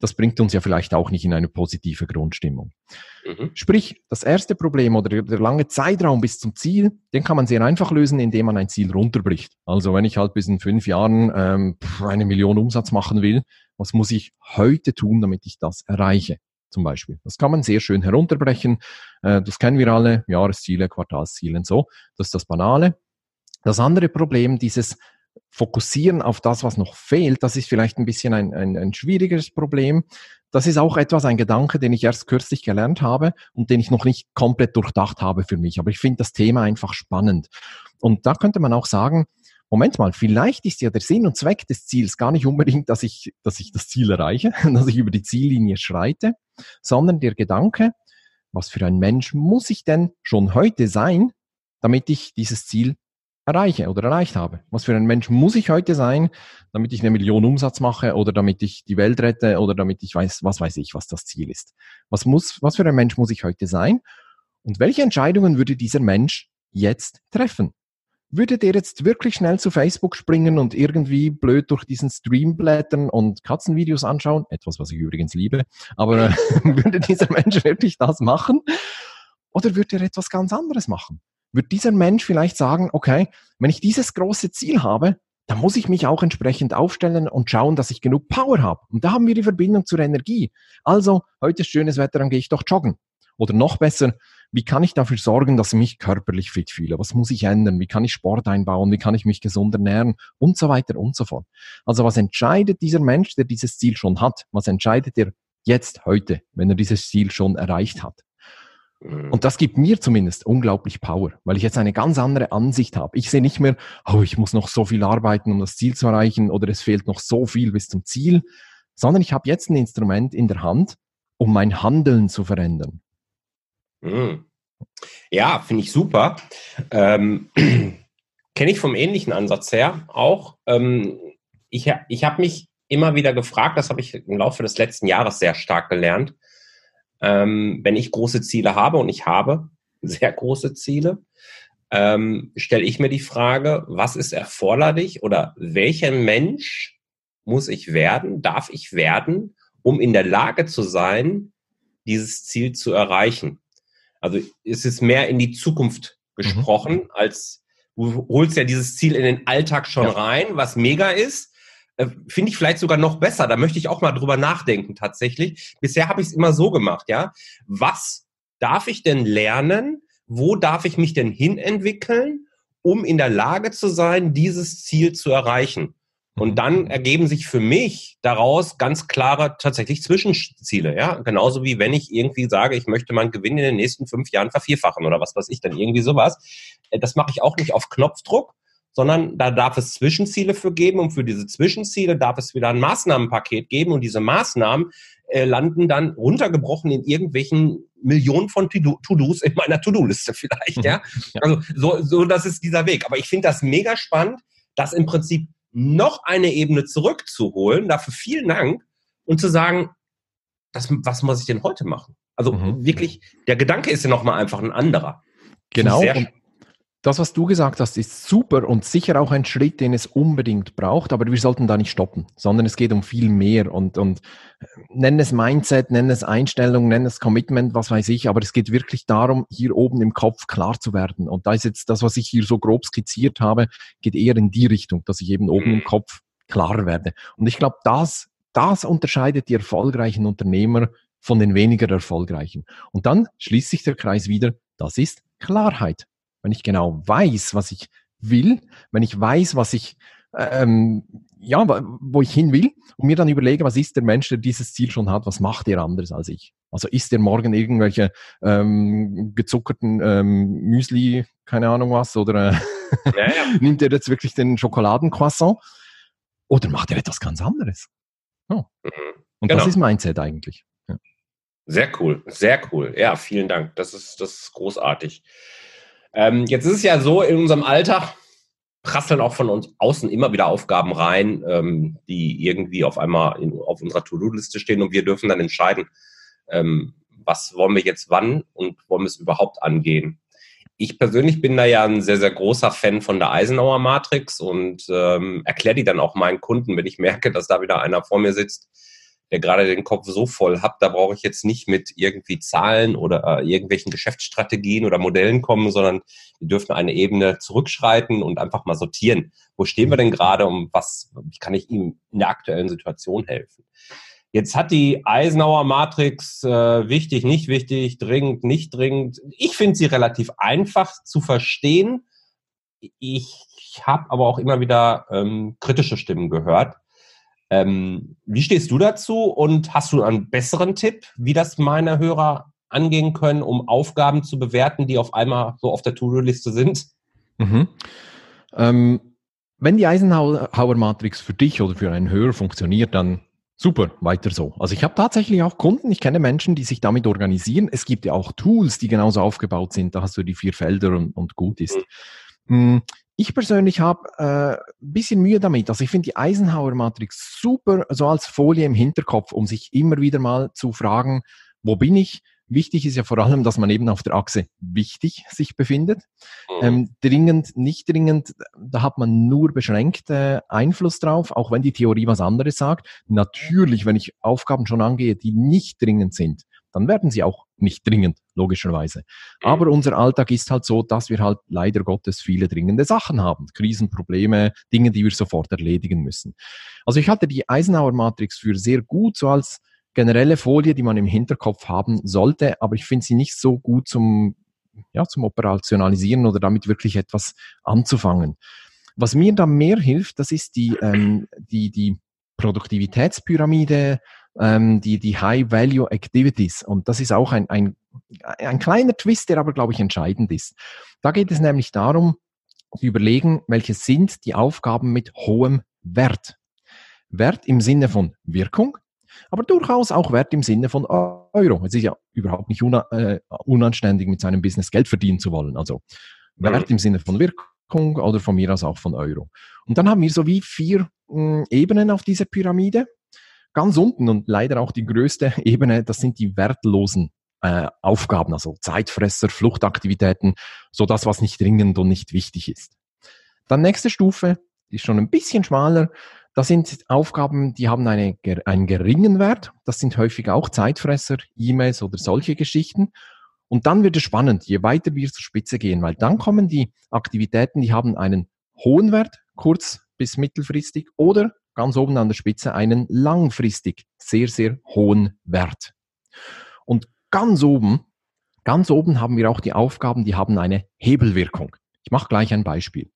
das bringt uns ja vielleicht auch nicht in eine positive Grundstimmung. Mhm. Sprich, das erste Problem oder der lange Zeitraum bis zum Ziel, den kann man sehr einfach lösen, indem man ein Ziel runterbricht. Also wenn ich halt bis in fünf Jahren ähm, eine Million Umsatz machen will, was muss ich heute tun, damit ich das erreiche? Zum Beispiel. Das kann man sehr schön herunterbrechen. Äh, das kennen wir alle, Jahresziele, Quartalsziele und so. Das ist das Banale. Das andere Problem, dieses Fokussieren auf das, was noch fehlt, das ist vielleicht ein bisschen ein, ein, ein schwierigeres Problem. Das ist auch etwas, ein Gedanke, den ich erst kürzlich gelernt habe und den ich noch nicht komplett durchdacht habe für mich. Aber ich finde das Thema einfach spannend. Und da könnte man auch sagen, Moment mal, vielleicht ist ja der Sinn und Zweck des Ziels gar nicht unbedingt, dass ich, dass ich das Ziel erreiche, dass ich über die Ziellinie schreite, sondern der Gedanke, was für ein Mensch muss ich denn schon heute sein, damit ich dieses Ziel erreiche oder erreicht habe? Was für ein Mensch muss ich heute sein, damit ich eine Million Umsatz mache oder damit ich die Welt rette oder damit ich weiß, was weiß ich, was das Ziel ist? Was muss, was für ein Mensch muss ich heute sein? Und welche Entscheidungen würde dieser Mensch jetzt treffen? würde der jetzt wirklich schnell zu Facebook springen und irgendwie blöd durch diesen Stream blättern und Katzenvideos anschauen? Etwas, was ich übrigens liebe. Aber äh, würde dieser Mensch wirklich das machen? Oder würde er etwas ganz anderes machen? Wird dieser Mensch vielleicht sagen, okay, wenn ich dieses große Ziel habe, dann muss ich mich auch entsprechend aufstellen und schauen, dass ich genug Power habe. Und da haben wir die Verbindung zur Energie. Also, heute ist schönes Wetter, dann gehe ich doch joggen. Oder noch besser, wie kann ich dafür sorgen, dass ich mich körperlich fit fühle? Was muss ich ändern? Wie kann ich Sport einbauen? Wie kann ich mich gesund ernähren? Und so weiter und so fort. Also was entscheidet dieser Mensch, der dieses Ziel schon hat? Was entscheidet er jetzt, heute, wenn er dieses Ziel schon erreicht hat? Mhm. Und das gibt mir zumindest unglaublich Power, weil ich jetzt eine ganz andere Ansicht habe. Ich sehe nicht mehr, oh, ich muss noch so viel arbeiten, um das Ziel zu erreichen oder es fehlt noch so viel bis zum Ziel, sondern ich habe jetzt ein Instrument in der Hand, um mein Handeln zu verändern. Mhm. Ja, finde ich super. Ähm, Kenne ich vom ähnlichen Ansatz her auch. Ähm, ich ich habe mich immer wieder gefragt, das habe ich im Laufe des letzten Jahres sehr stark gelernt. Ähm, wenn ich große Ziele habe und ich habe sehr große Ziele, ähm, stelle ich mir die Frage, was ist erforderlich oder welcher Mensch muss ich werden, darf ich werden, um in der Lage zu sein, dieses Ziel zu erreichen? Also es ist mehr in die Zukunft gesprochen, mhm. als du holst ja dieses Ziel in den Alltag schon ja. rein, was mega ist. Äh, Finde ich vielleicht sogar noch besser. Da möchte ich auch mal drüber nachdenken tatsächlich. Bisher habe ich es immer so gemacht, ja. Was darf ich denn lernen? Wo darf ich mich denn hinentwickeln, um in der Lage zu sein, dieses Ziel zu erreichen? Und mhm. dann ergeben sich für mich daraus ganz klare tatsächlich Zwischenziele, ja. Genauso wie wenn ich irgendwie sage, ich möchte meinen Gewinn in den nächsten fünf Jahren vervierfachen oder was weiß ich dann irgendwie sowas. Äh, das mache ich auch nicht auf Knopfdruck, sondern da darf es Zwischenziele für geben und für diese Zwischenziele darf es wieder ein Maßnahmenpaket geben und diese Maßnahmen äh, landen dann runtergebrochen in irgendwelchen Millionen von To-Dos in meiner To-Do-Liste vielleicht, mhm. ja. Also so, so, das ist dieser Weg. Aber ich finde das mega spannend, dass im Prinzip noch eine Ebene zurückzuholen, dafür vielen Dank und zu sagen, das, was muss ich denn heute machen? Also mhm. wirklich, der Gedanke ist ja nochmal einfach ein anderer. Genau. Und das, was du gesagt hast, ist super und sicher auch ein Schritt, den es unbedingt braucht, aber wir sollten da nicht stoppen, sondern es geht um viel mehr und, und äh, nennen es Mindset, nennen es Einstellung, nennen es Commitment, was weiß ich, aber es geht wirklich darum, hier oben im Kopf klar zu werden. Und da ist jetzt das, was ich hier so grob skizziert habe, geht eher in die Richtung, dass ich eben oben im mhm. Kopf klarer werde. Und ich glaube, das, das unterscheidet die erfolgreichen Unternehmer von den weniger erfolgreichen. Und dann schließt sich der Kreis wieder, das ist Klarheit wenn ich genau weiß, was ich will, wenn ich weiß, was ich, ähm, ja, wo ich hin will und mir dann überlege, was ist der Mensch, der dieses Ziel schon hat, was macht er anders als ich? Also isst er morgen irgendwelche ähm, gezuckerten ähm, Müsli, keine Ahnung was, oder äh, ja, ja. nimmt er jetzt wirklich den Schokoladencroissant oder macht er etwas ganz anderes? Oh. Mhm. Und genau. das ist Mindset eigentlich. Ja. Sehr cool, sehr cool. Ja, vielen Dank. Das ist, das ist großartig. Ähm, jetzt ist es ja so, in unserem Alltag prasseln auch von uns außen immer wieder Aufgaben rein, ähm, die irgendwie auf einmal in, auf unserer To-Do-Liste stehen und wir dürfen dann entscheiden, ähm, was wollen wir jetzt wann und wollen wir es überhaupt angehen. Ich persönlich bin da ja ein sehr, sehr großer Fan von der Eisenhower Matrix und ähm, erkläre die dann auch meinen Kunden, wenn ich merke, dass da wieder einer vor mir sitzt, der gerade den Kopf so voll hat, da brauche ich jetzt nicht mit irgendwie Zahlen oder äh, irgendwelchen Geschäftsstrategien oder Modellen kommen, sondern wir dürfen eine Ebene zurückschreiten und einfach mal sortieren. Wo stehen wir denn gerade und was, wie kann ich ihm in der aktuellen Situation helfen? Jetzt hat die Eisenhower Matrix äh, wichtig, nicht wichtig, dringend, nicht dringend. Ich finde sie relativ einfach zu verstehen. Ich habe aber auch immer wieder ähm, kritische Stimmen gehört ähm, wie stehst du dazu und hast du einen besseren Tipp, wie das meine Hörer angehen können, um Aufgaben zu bewerten, die auf einmal so auf der To-Do-Liste sind? Mhm. Ähm, wenn die Eisenhower-Matrix für dich oder für einen Hörer funktioniert, dann super, weiter so. Also ich habe tatsächlich auch Kunden, ich kenne Menschen, die sich damit organisieren. Es gibt ja auch Tools, die genauso aufgebaut sind. Da hast du die vier Felder und, und gut ist. Mhm. Ich persönlich habe äh, ein bisschen Mühe damit. Also ich finde die Eisenhower-Matrix super, so als Folie im Hinterkopf, um sich immer wieder mal zu fragen, wo bin ich, Wichtig ist ja vor allem, dass man eben auf der Achse wichtig sich befindet. Mhm. Ähm, dringend, nicht dringend, da hat man nur beschränkt äh, Einfluss drauf, auch wenn die Theorie was anderes sagt. Natürlich, wenn ich Aufgaben schon angehe, die nicht dringend sind, dann werden sie auch nicht dringend, logischerweise. Mhm. Aber unser Alltag ist halt so, dass wir halt leider Gottes viele dringende Sachen haben. Krisenprobleme, Dinge, die wir sofort erledigen müssen. Also ich hatte die Eisenhower-Matrix für sehr gut, so als generelle Folie, die man im Hinterkopf haben sollte, aber ich finde sie nicht so gut zum, ja, zum Operationalisieren oder damit wirklich etwas anzufangen. Was mir da mehr hilft, das ist die, ähm, die, die Produktivitätspyramide, ähm, die, die High-Value Activities. Und das ist auch ein, ein, ein kleiner Twist, der aber, glaube ich, entscheidend ist. Da geht es nämlich darum, zu überlegen, welche sind die Aufgaben mit hohem Wert. Wert im Sinne von Wirkung, aber durchaus auch Wert im Sinne von Euro. Es ist ja überhaupt nicht una, äh, unanständig, mit seinem Business Geld verdienen zu wollen. Also Wert im Sinne von Wirkung oder von mir aus auch von Euro. Und dann haben wir so wie vier mh, hm, Ebenen auf dieser Pyramide. Ganz unten und leider auch die größte Ebene, das sind die wertlosen äh, Aufgaben, also Zeitfresser, Fluchtaktivitäten, so das, was nicht dringend und nicht wichtig ist. Dann nächste Stufe, die ist schon ein bisschen schmaler. Das sind Aufgaben, die haben eine, einen geringen Wert. Das sind häufig auch Zeitfresser, E-Mails oder solche Geschichten. Und dann wird es spannend, je weiter wir zur Spitze gehen, weil dann kommen die Aktivitäten, die haben einen hohen Wert, kurz bis mittelfristig, oder ganz oben an der Spitze einen langfristig sehr, sehr hohen Wert. Und ganz oben, ganz oben haben wir auch die Aufgaben, die haben eine Hebelwirkung. Ich mache gleich ein Beispiel.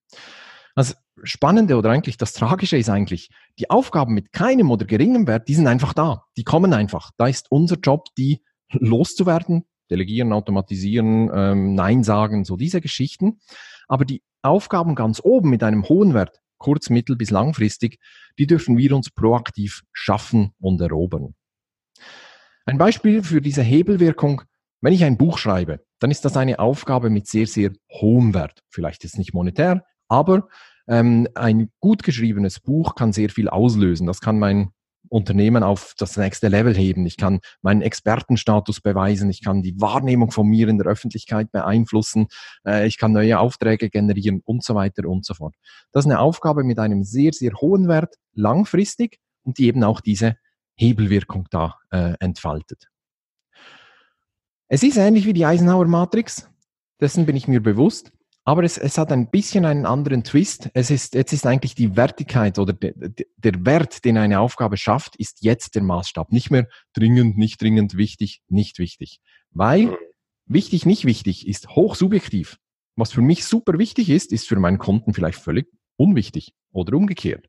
Das Spannende oder eigentlich das Tragische ist eigentlich, die Aufgaben mit keinem oder geringem Wert, die sind einfach da. Die kommen einfach. Da ist unser Job, die loszuwerden, delegieren, automatisieren, ähm, Nein sagen, so diese Geschichten. Aber die Aufgaben ganz oben mit einem hohen Wert, kurz-, mittel- bis langfristig, die dürfen wir uns proaktiv schaffen und erobern. Ein Beispiel für diese Hebelwirkung, wenn ich ein Buch schreibe, dann ist das eine Aufgabe mit sehr, sehr hohem Wert. Vielleicht ist es nicht monetär, aber ähm, ein gut geschriebenes Buch kann sehr viel auslösen. Das kann mein Unternehmen auf das nächste Level heben. Ich kann meinen Expertenstatus beweisen. Ich kann die Wahrnehmung von mir in der Öffentlichkeit beeinflussen. Äh, ich kann neue Aufträge generieren und so weiter und so fort. Das ist eine Aufgabe mit einem sehr, sehr hohen Wert, langfristig und die eben auch diese Hebelwirkung da äh, entfaltet. Es ist ähnlich wie die Eisenhower Matrix. Dessen bin ich mir bewusst. Aber es, es hat ein bisschen einen anderen Twist. Es ist, jetzt ist eigentlich die Wertigkeit oder de, de, der Wert, den eine Aufgabe schafft, ist jetzt der Maßstab. Nicht mehr dringend, nicht dringend, wichtig, nicht wichtig. Weil wichtig, nicht wichtig ist hochsubjektiv. Was für mich super wichtig ist, ist für meinen Kunden vielleicht völlig unwichtig oder umgekehrt.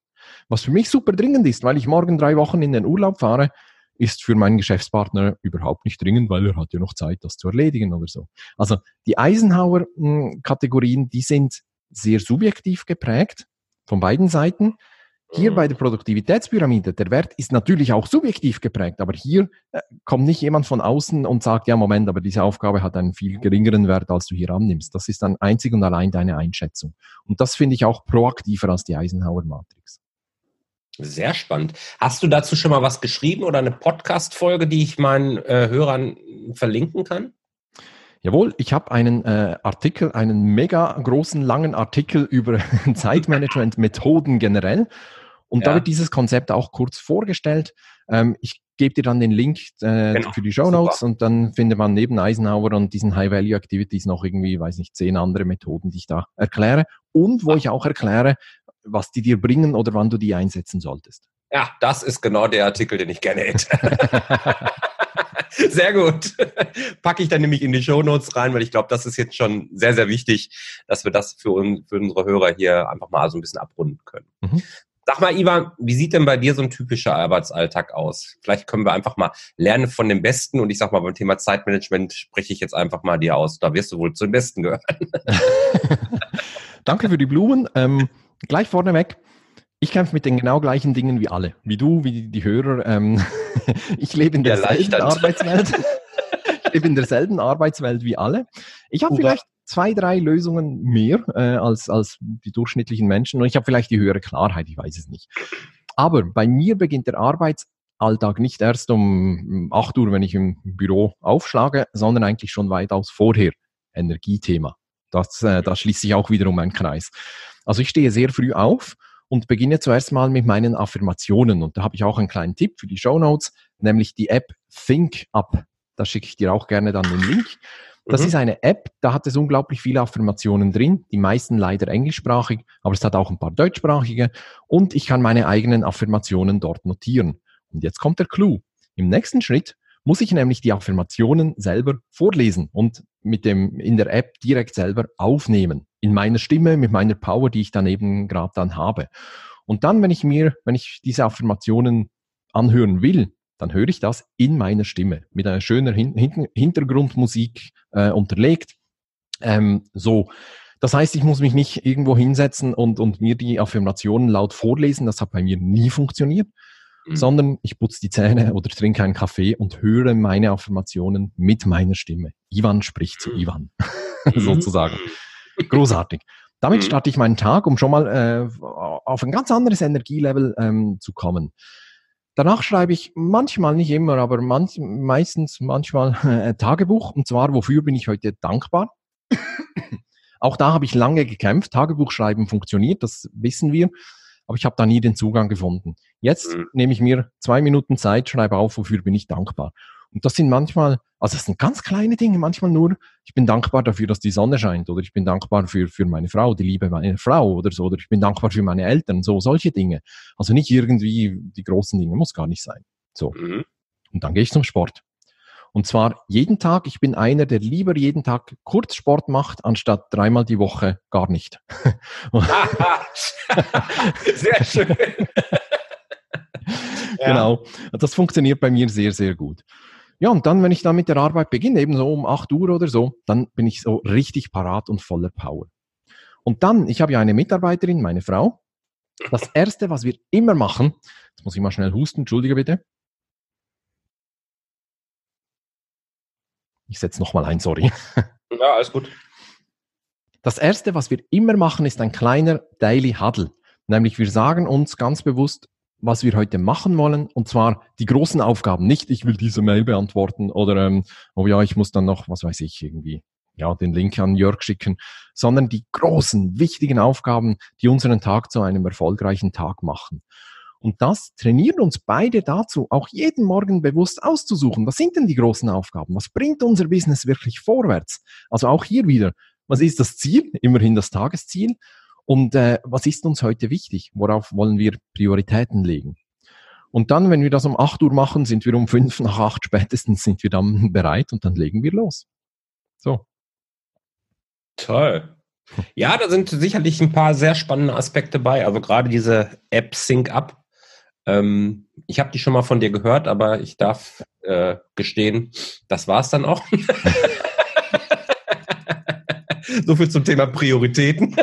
Was für mich super dringend ist, weil ich morgen drei Wochen in den Urlaub fahre, ist für meinen Geschäftspartner überhaupt nicht dringend, weil er hat ja noch Zeit, das zu erledigen oder so. Also die Eisenhower-Kategorien, die sind sehr subjektiv geprägt von beiden Seiten. Hier bei der Produktivitätspyramide, der Wert ist natürlich auch subjektiv geprägt, aber hier äh, kommt nicht jemand von außen und sagt, ja, Moment, aber diese Aufgabe hat einen viel geringeren Wert, als du hier annimmst. Das ist dann einzig und allein deine Einschätzung. Und das finde ich auch proaktiver als die Eisenhower-Matrix. Sehr spannend. Hast du dazu schon mal was geschrieben oder eine Podcast-Folge, die ich meinen äh, Hörern verlinken kann? Jawohl, ich habe einen äh, Artikel, einen mega großen, langen Artikel über Zeitmanagement-Methoden generell. Und ja. da wird dieses Konzept auch kurz vorgestellt. Ähm, ich gebe dir dann den Link äh, genau. für die Show Notes und dann findet man neben Eisenhower und diesen High-Value-Activities noch irgendwie, weiß nicht, zehn andere Methoden, die ich da erkläre. Und wo Ach. ich auch erkläre, was die dir bringen oder wann du die einsetzen solltest. Ja, das ist genau der Artikel, den ich gerne hätte. sehr gut. Packe ich dann nämlich in die Show Notes rein, weil ich glaube, das ist jetzt schon sehr, sehr wichtig, dass wir das für, un für unsere Hörer hier einfach mal so ein bisschen abrunden können. Mhm. Sag mal, Ivan, wie sieht denn bei dir so ein typischer Arbeitsalltag aus? Vielleicht können wir einfach mal lernen von dem Besten und ich sag mal, beim Thema Zeitmanagement spreche ich jetzt einfach mal dir aus. Da wirst du wohl zu den Besten gehören. Danke für die Blumen. Ähm, gleich vorneweg, ich kämpfe mit den genau gleichen Dingen wie alle. Wie du, wie die Hörer. Ähm, ich lebe in derselben Arbeitswelt. ich lebe in derselben Arbeitswelt wie alle. Ich habe vielleicht zwei, drei Lösungen mehr äh, als, als die durchschnittlichen Menschen und ich habe vielleicht die höhere Klarheit, ich weiß es nicht. Aber bei mir beginnt der Arbeits Alltag nicht erst um 8 Uhr, wenn ich im Büro aufschlage, sondern eigentlich schon weitaus vorher. Energiethema. Das, äh, da schließt sich auch wiederum ein Kreis. Also ich stehe sehr früh auf und beginne zuerst mal mit meinen Affirmationen. Und da habe ich auch einen kleinen Tipp für die Show Notes, nämlich die App Think Up. Da schicke ich dir auch gerne dann den Link. Das mhm. ist eine App, da hat es unglaublich viele Affirmationen drin, die meisten leider englischsprachig, aber es hat auch ein paar deutschsprachige und ich kann meine eigenen Affirmationen dort notieren. Und jetzt kommt der Clou. Im nächsten Schritt muss ich nämlich die Affirmationen selber vorlesen und mit dem in der App direkt selber aufnehmen. In meiner Stimme, mit meiner Power, die ich dann eben gerade dann habe. Und dann, wenn ich mir, wenn ich diese Affirmationen anhören will, dann höre ich das in meiner Stimme mit einer schönen Hin Hintergrundmusik äh, unterlegt. Ähm, so. Das heißt, ich muss mich nicht irgendwo hinsetzen und, und mir die Affirmationen laut vorlesen. Das hat bei mir nie funktioniert. Mhm. sondern ich putze die Zähne oder trinke einen Kaffee und höre meine Affirmationen mit meiner Stimme. Ivan spricht zu mhm. Ivan, mhm. sozusagen. Großartig. Damit starte ich meinen Tag, um schon mal äh, auf ein ganz anderes Energielevel ähm, zu kommen. Danach schreibe ich manchmal, nicht immer, aber manch, meistens manchmal äh, Tagebuch. Und zwar, wofür bin ich heute dankbar? Auch da habe ich lange gekämpft. Tagebuchschreiben funktioniert, das wissen wir aber ich habe da nie den Zugang gefunden. Jetzt mhm. nehme ich mir zwei Minuten Zeit, schreibe auf, wofür bin ich dankbar. Und das sind manchmal, also das sind ganz kleine Dinge, manchmal nur, ich bin dankbar dafür, dass die Sonne scheint oder ich bin dankbar für, für meine Frau, die Liebe meiner Frau oder so, oder ich bin dankbar für meine Eltern, so, solche Dinge. Also nicht irgendwie die großen Dinge, muss gar nicht sein. So. Mhm. Und dann gehe ich zum Sport. Und zwar jeden Tag. Ich bin einer, der lieber jeden Tag Kurzsport macht, anstatt dreimal die Woche gar nicht. sehr schön. genau. Das funktioniert bei mir sehr, sehr gut. Ja, und dann, wenn ich dann mit der Arbeit beginne, eben so um 8 Uhr oder so, dann bin ich so richtig parat und voller Power. Und dann, ich habe ja eine Mitarbeiterin, meine Frau. Das erste, was wir immer machen, jetzt muss ich mal schnell husten, entschuldige bitte. Ich setze nochmal ein, sorry. Ja, alles gut. Das erste, was wir immer machen, ist ein kleiner Daily Huddle. Nämlich wir sagen uns ganz bewusst, was wir heute machen wollen, und zwar die großen Aufgaben. Nicht, ich will diese Mail beantworten oder, ähm, oh ja, ich muss dann noch, was weiß ich, irgendwie, ja, den Link an Jörg schicken, sondern die großen, wichtigen Aufgaben, die unseren Tag zu einem erfolgreichen Tag machen. Und das trainiert uns beide dazu, auch jeden Morgen bewusst auszusuchen, was sind denn die großen Aufgaben? Was bringt unser Business wirklich vorwärts? Also auch hier wieder, was ist das Ziel? Immerhin das Tagesziel. Und äh, was ist uns heute wichtig? Worauf wollen wir Prioritäten legen? Und dann, wenn wir das um 8 Uhr machen, sind wir um 5 nach 8 spätestens sind wir dann bereit und dann legen wir los. So. Toll. Ja, da sind sicherlich ein paar sehr spannende Aspekte bei. Also gerade diese App Sync Up ähm, ich habe die schon mal von dir gehört, aber ich darf äh, gestehen, das war es dann auch. so viel zum Thema Prioritäten.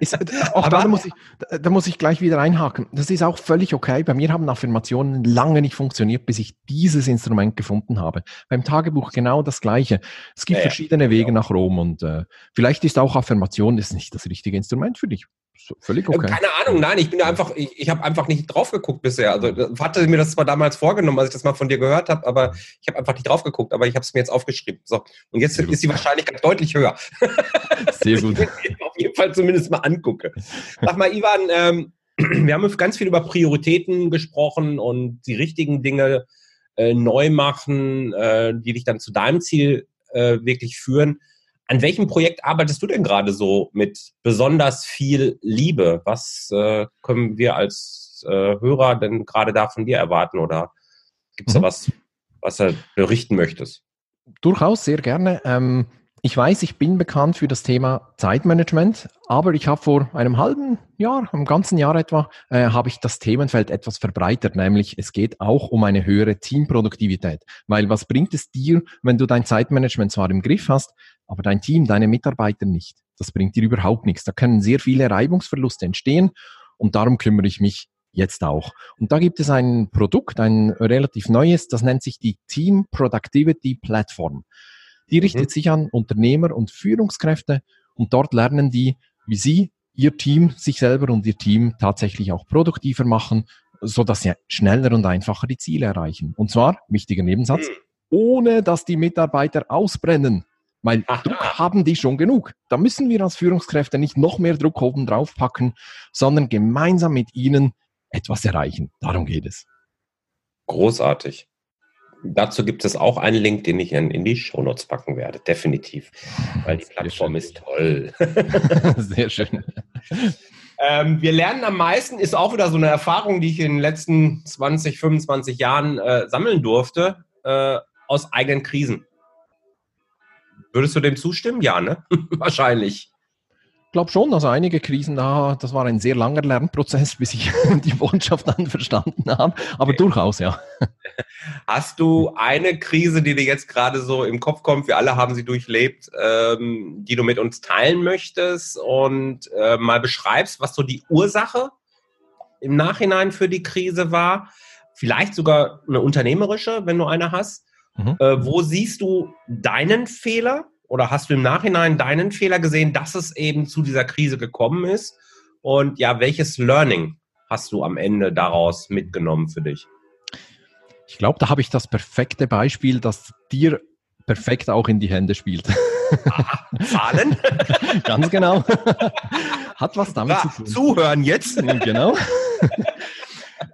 Ist, auch da muss, ich, da muss ich gleich wieder einhaken. Das ist auch völlig okay. Bei mir haben Affirmationen lange nicht funktioniert, bis ich dieses Instrument gefunden habe. Beim Tagebuch genau das Gleiche. Es gibt ja, verschiedene. Wege nach Rom und äh, vielleicht ist auch Affirmation ist nicht das richtige Instrument für dich völlig okay. Keine Ahnung, nein, ich bin da einfach, ich, ich habe einfach nicht drauf geguckt bisher. Also hatte mir das zwar damals vorgenommen, als ich das mal von dir gehört habe, aber ich habe einfach nicht drauf geguckt, aber ich habe es mir jetzt aufgeschrieben. So, und jetzt ist die Wahrscheinlichkeit deutlich höher. Sehr gut. auf jeden Fall zumindest mal angucke. Sag mal, Ivan, ähm, wir haben ganz viel über Prioritäten gesprochen und die richtigen Dinge äh, neu machen, äh, die dich dann zu deinem Ziel äh, wirklich führen. An welchem Projekt arbeitest du denn gerade so mit besonders viel Liebe? Was äh, können wir als äh, Hörer denn gerade da von dir erwarten? Oder gibt es mhm. da was, was du berichten möchtest? Durchaus, sehr gerne. Ähm, ich weiß, ich bin bekannt für das Thema Zeitmanagement, aber ich habe vor einem halben Jahr, einem ganzen Jahr etwa, äh, habe ich das Themenfeld etwas verbreitert, nämlich es geht auch um eine höhere Teamproduktivität. Weil was bringt es dir, wenn du dein Zeitmanagement zwar im Griff hast, aber dein Team, deine Mitarbeiter nicht? Das bringt dir überhaupt nichts. Da können sehr viele Reibungsverluste entstehen und darum kümmere ich mich jetzt auch. Und da gibt es ein Produkt, ein relativ neues, das nennt sich die Team Productivity Platform. Die richtet mhm. sich an Unternehmer und Führungskräfte und dort lernen die, wie sie ihr Team, sich selber und ihr Team tatsächlich auch produktiver machen, so dass sie schneller und einfacher die Ziele erreichen. Und zwar, wichtiger Nebensatz, hm. ohne dass die Mitarbeiter ausbrennen. Weil Aha. Druck haben die schon genug. Da müssen wir als Führungskräfte nicht noch mehr Druck oben drauf packen, sondern gemeinsam mit ihnen etwas erreichen. Darum geht es. Großartig. Dazu gibt es auch einen Link, den ich in, in die Shownotes packen werde, definitiv. Weil die Plattform ist toll. Sehr schön. Ähm, wir lernen am meisten, ist auch wieder so eine Erfahrung, die ich in den letzten 20, 25 Jahren äh, sammeln durfte, äh, aus eigenen Krisen. Würdest du dem zustimmen? Ja, ne? Wahrscheinlich. Ich glaube schon, also einige Krisen da, das war ein sehr langer Lernprozess, bis ich die Botschaft dann verstanden habe, aber okay. durchaus, ja. Hast du eine Krise, die dir jetzt gerade so im Kopf kommt, wir alle haben sie durchlebt, ähm, die du mit uns teilen möchtest und äh, mal beschreibst, was so die Ursache im Nachhinein für die Krise war? Vielleicht sogar eine unternehmerische, wenn du eine hast. Mhm. Äh, wo siehst du deinen Fehler oder hast du im Nachhinein deinen Fehler gesehen, dass es eben zu dieser Krise gekommen ist? Und ja, welches Learning hast du am Ende daraus mitgenommen für dich? Ich glaube, da habe ich das perfekte Beispiel, das dir perfekt auch in die Hände spielt. Aha, Zahlen? Ganz genau. Hat was damit ja, zu tun. Zuhören jetzt. Genau.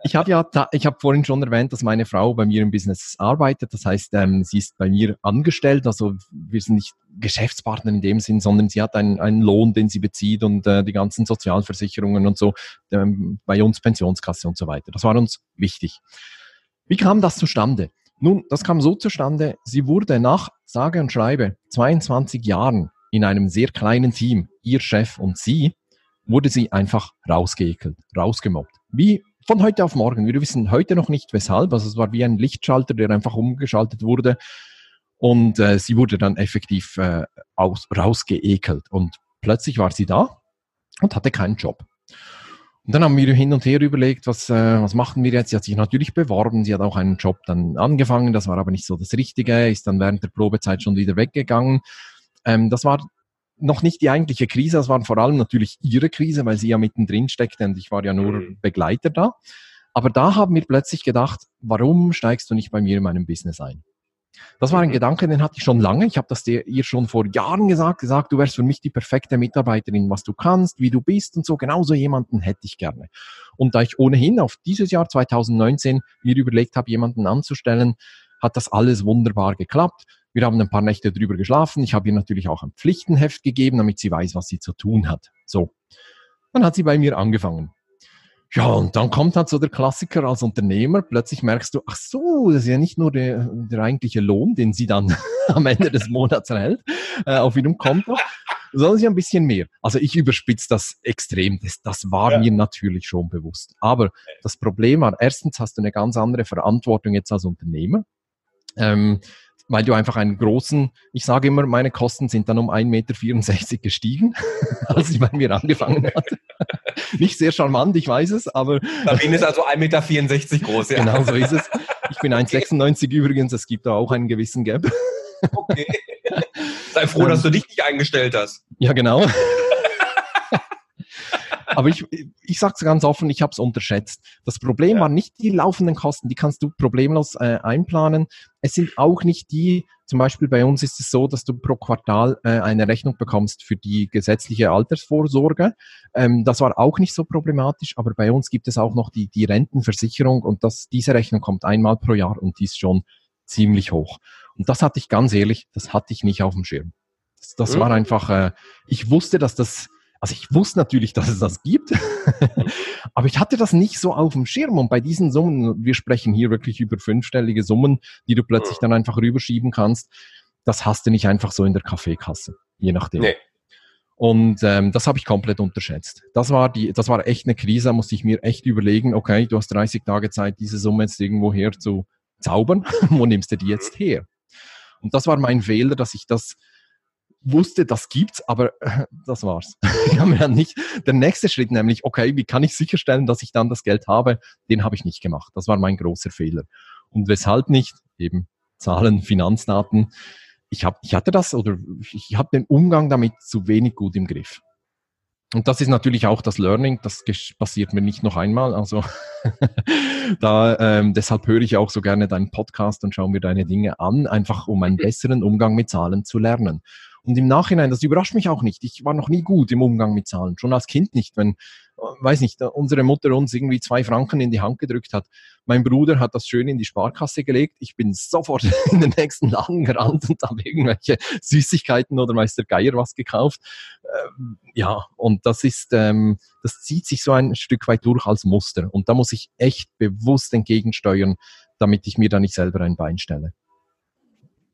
Ich habe ja, ich habe vorhin schon erwähnt, dass meine Frau bei mir im Business arbeitet. Das heißt, ähm, sie ist bei mir angestellt. Also wir sind nicht Geschäftspartner in dem Sinn, sondern sie hat einen, einen Lohn, den sie bezieht und äh, die ganzen Sozialversicherungen und so, ähm, bei uns Pensionskasse und so weiter. Das war uns wichtig. Wie kam das zustande? Nun, das kam so zustande, sie wurde nach sage und schreibe 22 Jahren in einem sehr kleinen Team, ihr Chef und sie, wurde sie einfach rausgeekelt, rausgemobbt. Wie von heute auf morgen. Wir wissen heute noch nicht weshalb. Also es war wie ein Lichtschalter, der einfach umgeschaltet wurde. Und äh, sie wurde dann effektiv äh, aus, rausgeekelt. Und plötzlich war sie da und hatte keinen Job. Und dann haben wir hin und her überlegt, was, äh, was machen wir jetzt? Sie hat sich natürlich beworben, sie hat auch einen Job dann angefangen, das war aber nicht so das Richtige, ist dann während der Probezeit schon wieder weggegangen. Ähm, das war noch nicht die eigentliche Krise, das war vor allem natürlich ihre Krise, weil sie ja mittendrin steckte und ich war ja nur mhm. Begleiter da. Aber da haben wir plötzlich gedacht, warum steigst du nicht bei mir in meinem Business ein? Das war ein mhm. Gedanke, den hatte ich schon lange. Ich habe das dir, ihr schon vor Jahren gesagt, gesagt, du wärst für mich die perfekte Mitarbeiterin, was du kannst, wie du bist und so. Genauso jemanden hätte ich gerne. Und da ich ohnehin auf dieses Jahr 2019 mir überlegt habe, jemanden anzustellen, hat das alles wunderbar geklappt. Wir haben ein paar Nächte drüber geschlafen. Ich habe ihr natürlich auch ein Pflichtenheft gegeben, damit sie weiß, was sie zu tun hat. So. Dann hat sie bei mir angefangen. Ja, und dann kommt halt so der Klassiker als Unternehmer. Plötzlich merkst du, ach so, das ist ja nicht nur der, der eigentliche Lohn, den sie dann am Ende des Monats erhält, äh, auf ihrem Konto, sondern sie ein bisschen mehr. Also ich überspitze das extrem. Das, das war ja. mir natürlich schon bewusst. Aber das Problem war, erstens hast du eine ganz andere Verantwortung jetzt als Unternehmer. Ähm, weil du einfach einen großen, ich sage immer, meine Kosten sind dann um 1,64 Meter gestiegen, als ich bei mir angefangen hatte. Nicht sehr charmant, ich weiß es, aber. Sabine ist also 1,64 Meter groß, ja. Genau so ist es. Ich bin 1,96 okay. übrigens, es gibt da auch einen gewissen Gap. Okay. Sei froh, dass du dich nicht eingestellt hast. Ja, genau. Aber ich, ich sage es ganz offen, ich habe es unterschätzt. Das Problem ja. waren nicht die laufenden Kosten, die kannst du problemlos äh, einplanen. Es sind auch nicht die, zum Beispiel bei uns ist es so, dass du pro Quartal äh, eine Rechnung bekommst für die gesetzliche Altersvorsorge. Ähm, das war auch nicht so problematisch, aber bei uns gibt es auch noch die, die Rentenversicherung und das, diese Rechnung kommt einmal pro Jahr und die ist schon ziemlich hoch. Und das hatte ich ganz ehrlich, das hatte ich nicht auf dem Schirm. Das, das mhm. war einfach, äh, ich wusste, dass das also ich wusste natürlich, dass es das gibt, aber ich hatte das nicht so auf dem Schirm. Und bei diesen Summen, wir sprechen hier wirklich über fünfstellige Summen, die du plötzlich dann einfach rüberschieben kannst, das hast du nicht einfach so in der Kaffeekasse, je nachdem. Nee. Und ähm, das habe ich komplett unterschätzt. Das war die, das war echt eine Krise, da musste ich mir echt überlegen, okay, du hast 30 Tage Zeit, diese Summe jetzt irgendwo her zu zaubern. Wo nimmst du die jetzt her? Und das war mein Fehler, dass ich das wusste, das gibt's, aber äh, das war's. ich habe mir nicht, der nächste Schritt nämlich, okay, wie kann ich sicherstellen, dass ich dann das Geld habe, den habe ich nicht gemacht. Das war mein großer Fehler. Und weshalb nicht? Eben Zahlen, Finanzdaten. Ich, hab, ich hatte das oder ich habe den Umgang damit zu wenig gut im Griff. Und das ist natürlich auch das Learning, das passiert mir nicht noch einmal. Also da, ähm, deshalb höre ich auch so gerne deinen Podcast und schaue mir deine Dinge an, einfach um einen besseren Umgang mit Zahlen zu lernen. Und im Nachhinein, das überrascht mich auch nicht. Ich war noch nie gut im Umgang mit Zahlen, schon als Kind nicht. Wenn weiß nicht, unsere Mutter uns irgendwie zwei Franken in die Hand gedrückt hat. Mein Bruder hat das schön in die Sparkasse gelegt. Ich bin sofort in den nächsten Laden gerannt und habe irgendwelche Süßigkeiten oder Meister Geier was gekauft. Ähm, ja, und das ist, ähm, das zieht sich so ein Stück weit durch als Muster. Und da muss ich echt bewusst entgegensteuern, damit ich mir da nicht selber ein Bein stelle.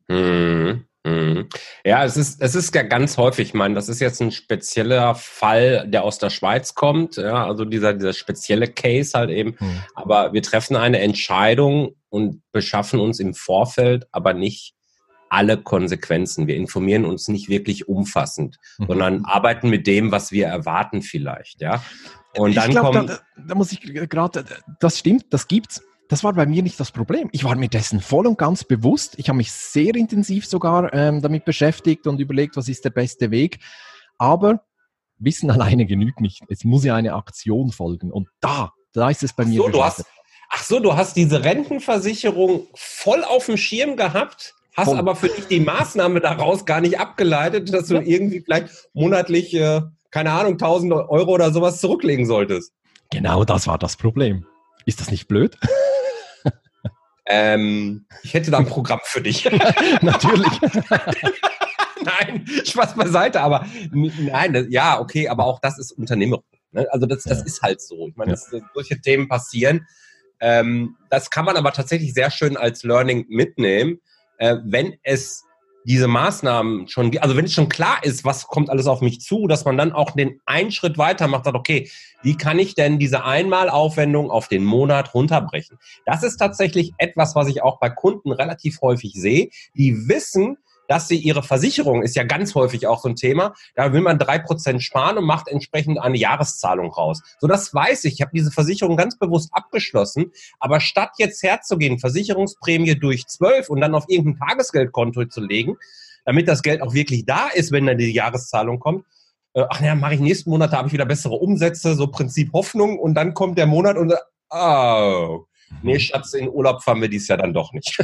Mhm. Mhm. Ja, es ist, es ist ja ganz häufig, ich meine, das ist jetzt ein spezieller Fall, der aus der Schweiz kommt, ja, also dieser, dieser spezielle Case halt eben. Mhm. Aber wir treffen eine Entscheidung und beschaffen uns im Vorfeld aber nicht alle Konsequenzen. Wir informieren uns nicht wirklich umfassend, mhm. sondern arbeiten mit dem, was wir erwarten vielleicht, ja. Und dann glaub, kommen. Da, da muss ich gerade, das stimmt, das gibt's. Das war bei mir nicht das Problem. Ich war mir dessen voll und ganz bewusst. Ich habe mich sehr intensiv sogar ähm, damit beschäftigt und überlegt, was ist der beste Weg. Aber Wissen alleine genügt nicht. Es muss ja eine Aktion folgen. Und da, da ist es bei mir. So, du hast, ach so, du hast diese Rentenversicherung voll auf dem Schirm gehabt, hast voll. aber für dich die Maßnahme daraus gar nicht abgeleitet, dass du ja. irgendwie vielleicht monatlich, äh, keine Ahnung, 1000 Euro oder sowas zurücklegen solltest. Genau das war das Problem. Ist das nicht blöd? Ähm, ich hätte da ein Programm für dich. Natürlich. nein, Spaß beiseite, aber nein, das, ja, okay, aber auch das ist Unternehmerung. Ne? Also das, das ja. ist halt so. Ich meine, ja. solche Themen passieren. Ähm, das kann man aber tatsächlich sehr schön als Learning mitnehmen, äh, wenn es diese Maßnahmen schon, also wenn es schon klar ist, was kommt alles auf mich zu, dass man dann auch den einen Schritt weiter macht, sagt, okay, wie kann ich denn diese Einmalaufwendung auf den Monat runterbrechen? Das ist tatsächlich etwas, was ich auch bei Kunden relativ häufig sehe, die wissen, dass sie ihre Versicherung, ist ja ganz häufig auch so ein Thema, da will man drei Prozent sparen und macht entsprechend eine Jahreszahlung raus. So, das weiß ich. Ich habe diese Versicherung ganz bewusst abgeschlossen. Aber statt jetzt herzugehen, Versicherungsprämie durch zwölf und dann auf irgendein Tagesgeldkonto zu legen, damit das Geld auch wirklich da ist, wenn dann die Jahreszahlung kommt, äh, ach ja, mache ich nächsten Monat, da habe ich wieder bessere Umsätze, so Prinzip Hoffnung und dann kommt der Monat und oh, nee, Schatz, in Urlaub fahren wir dies Jahr dann doch nicht.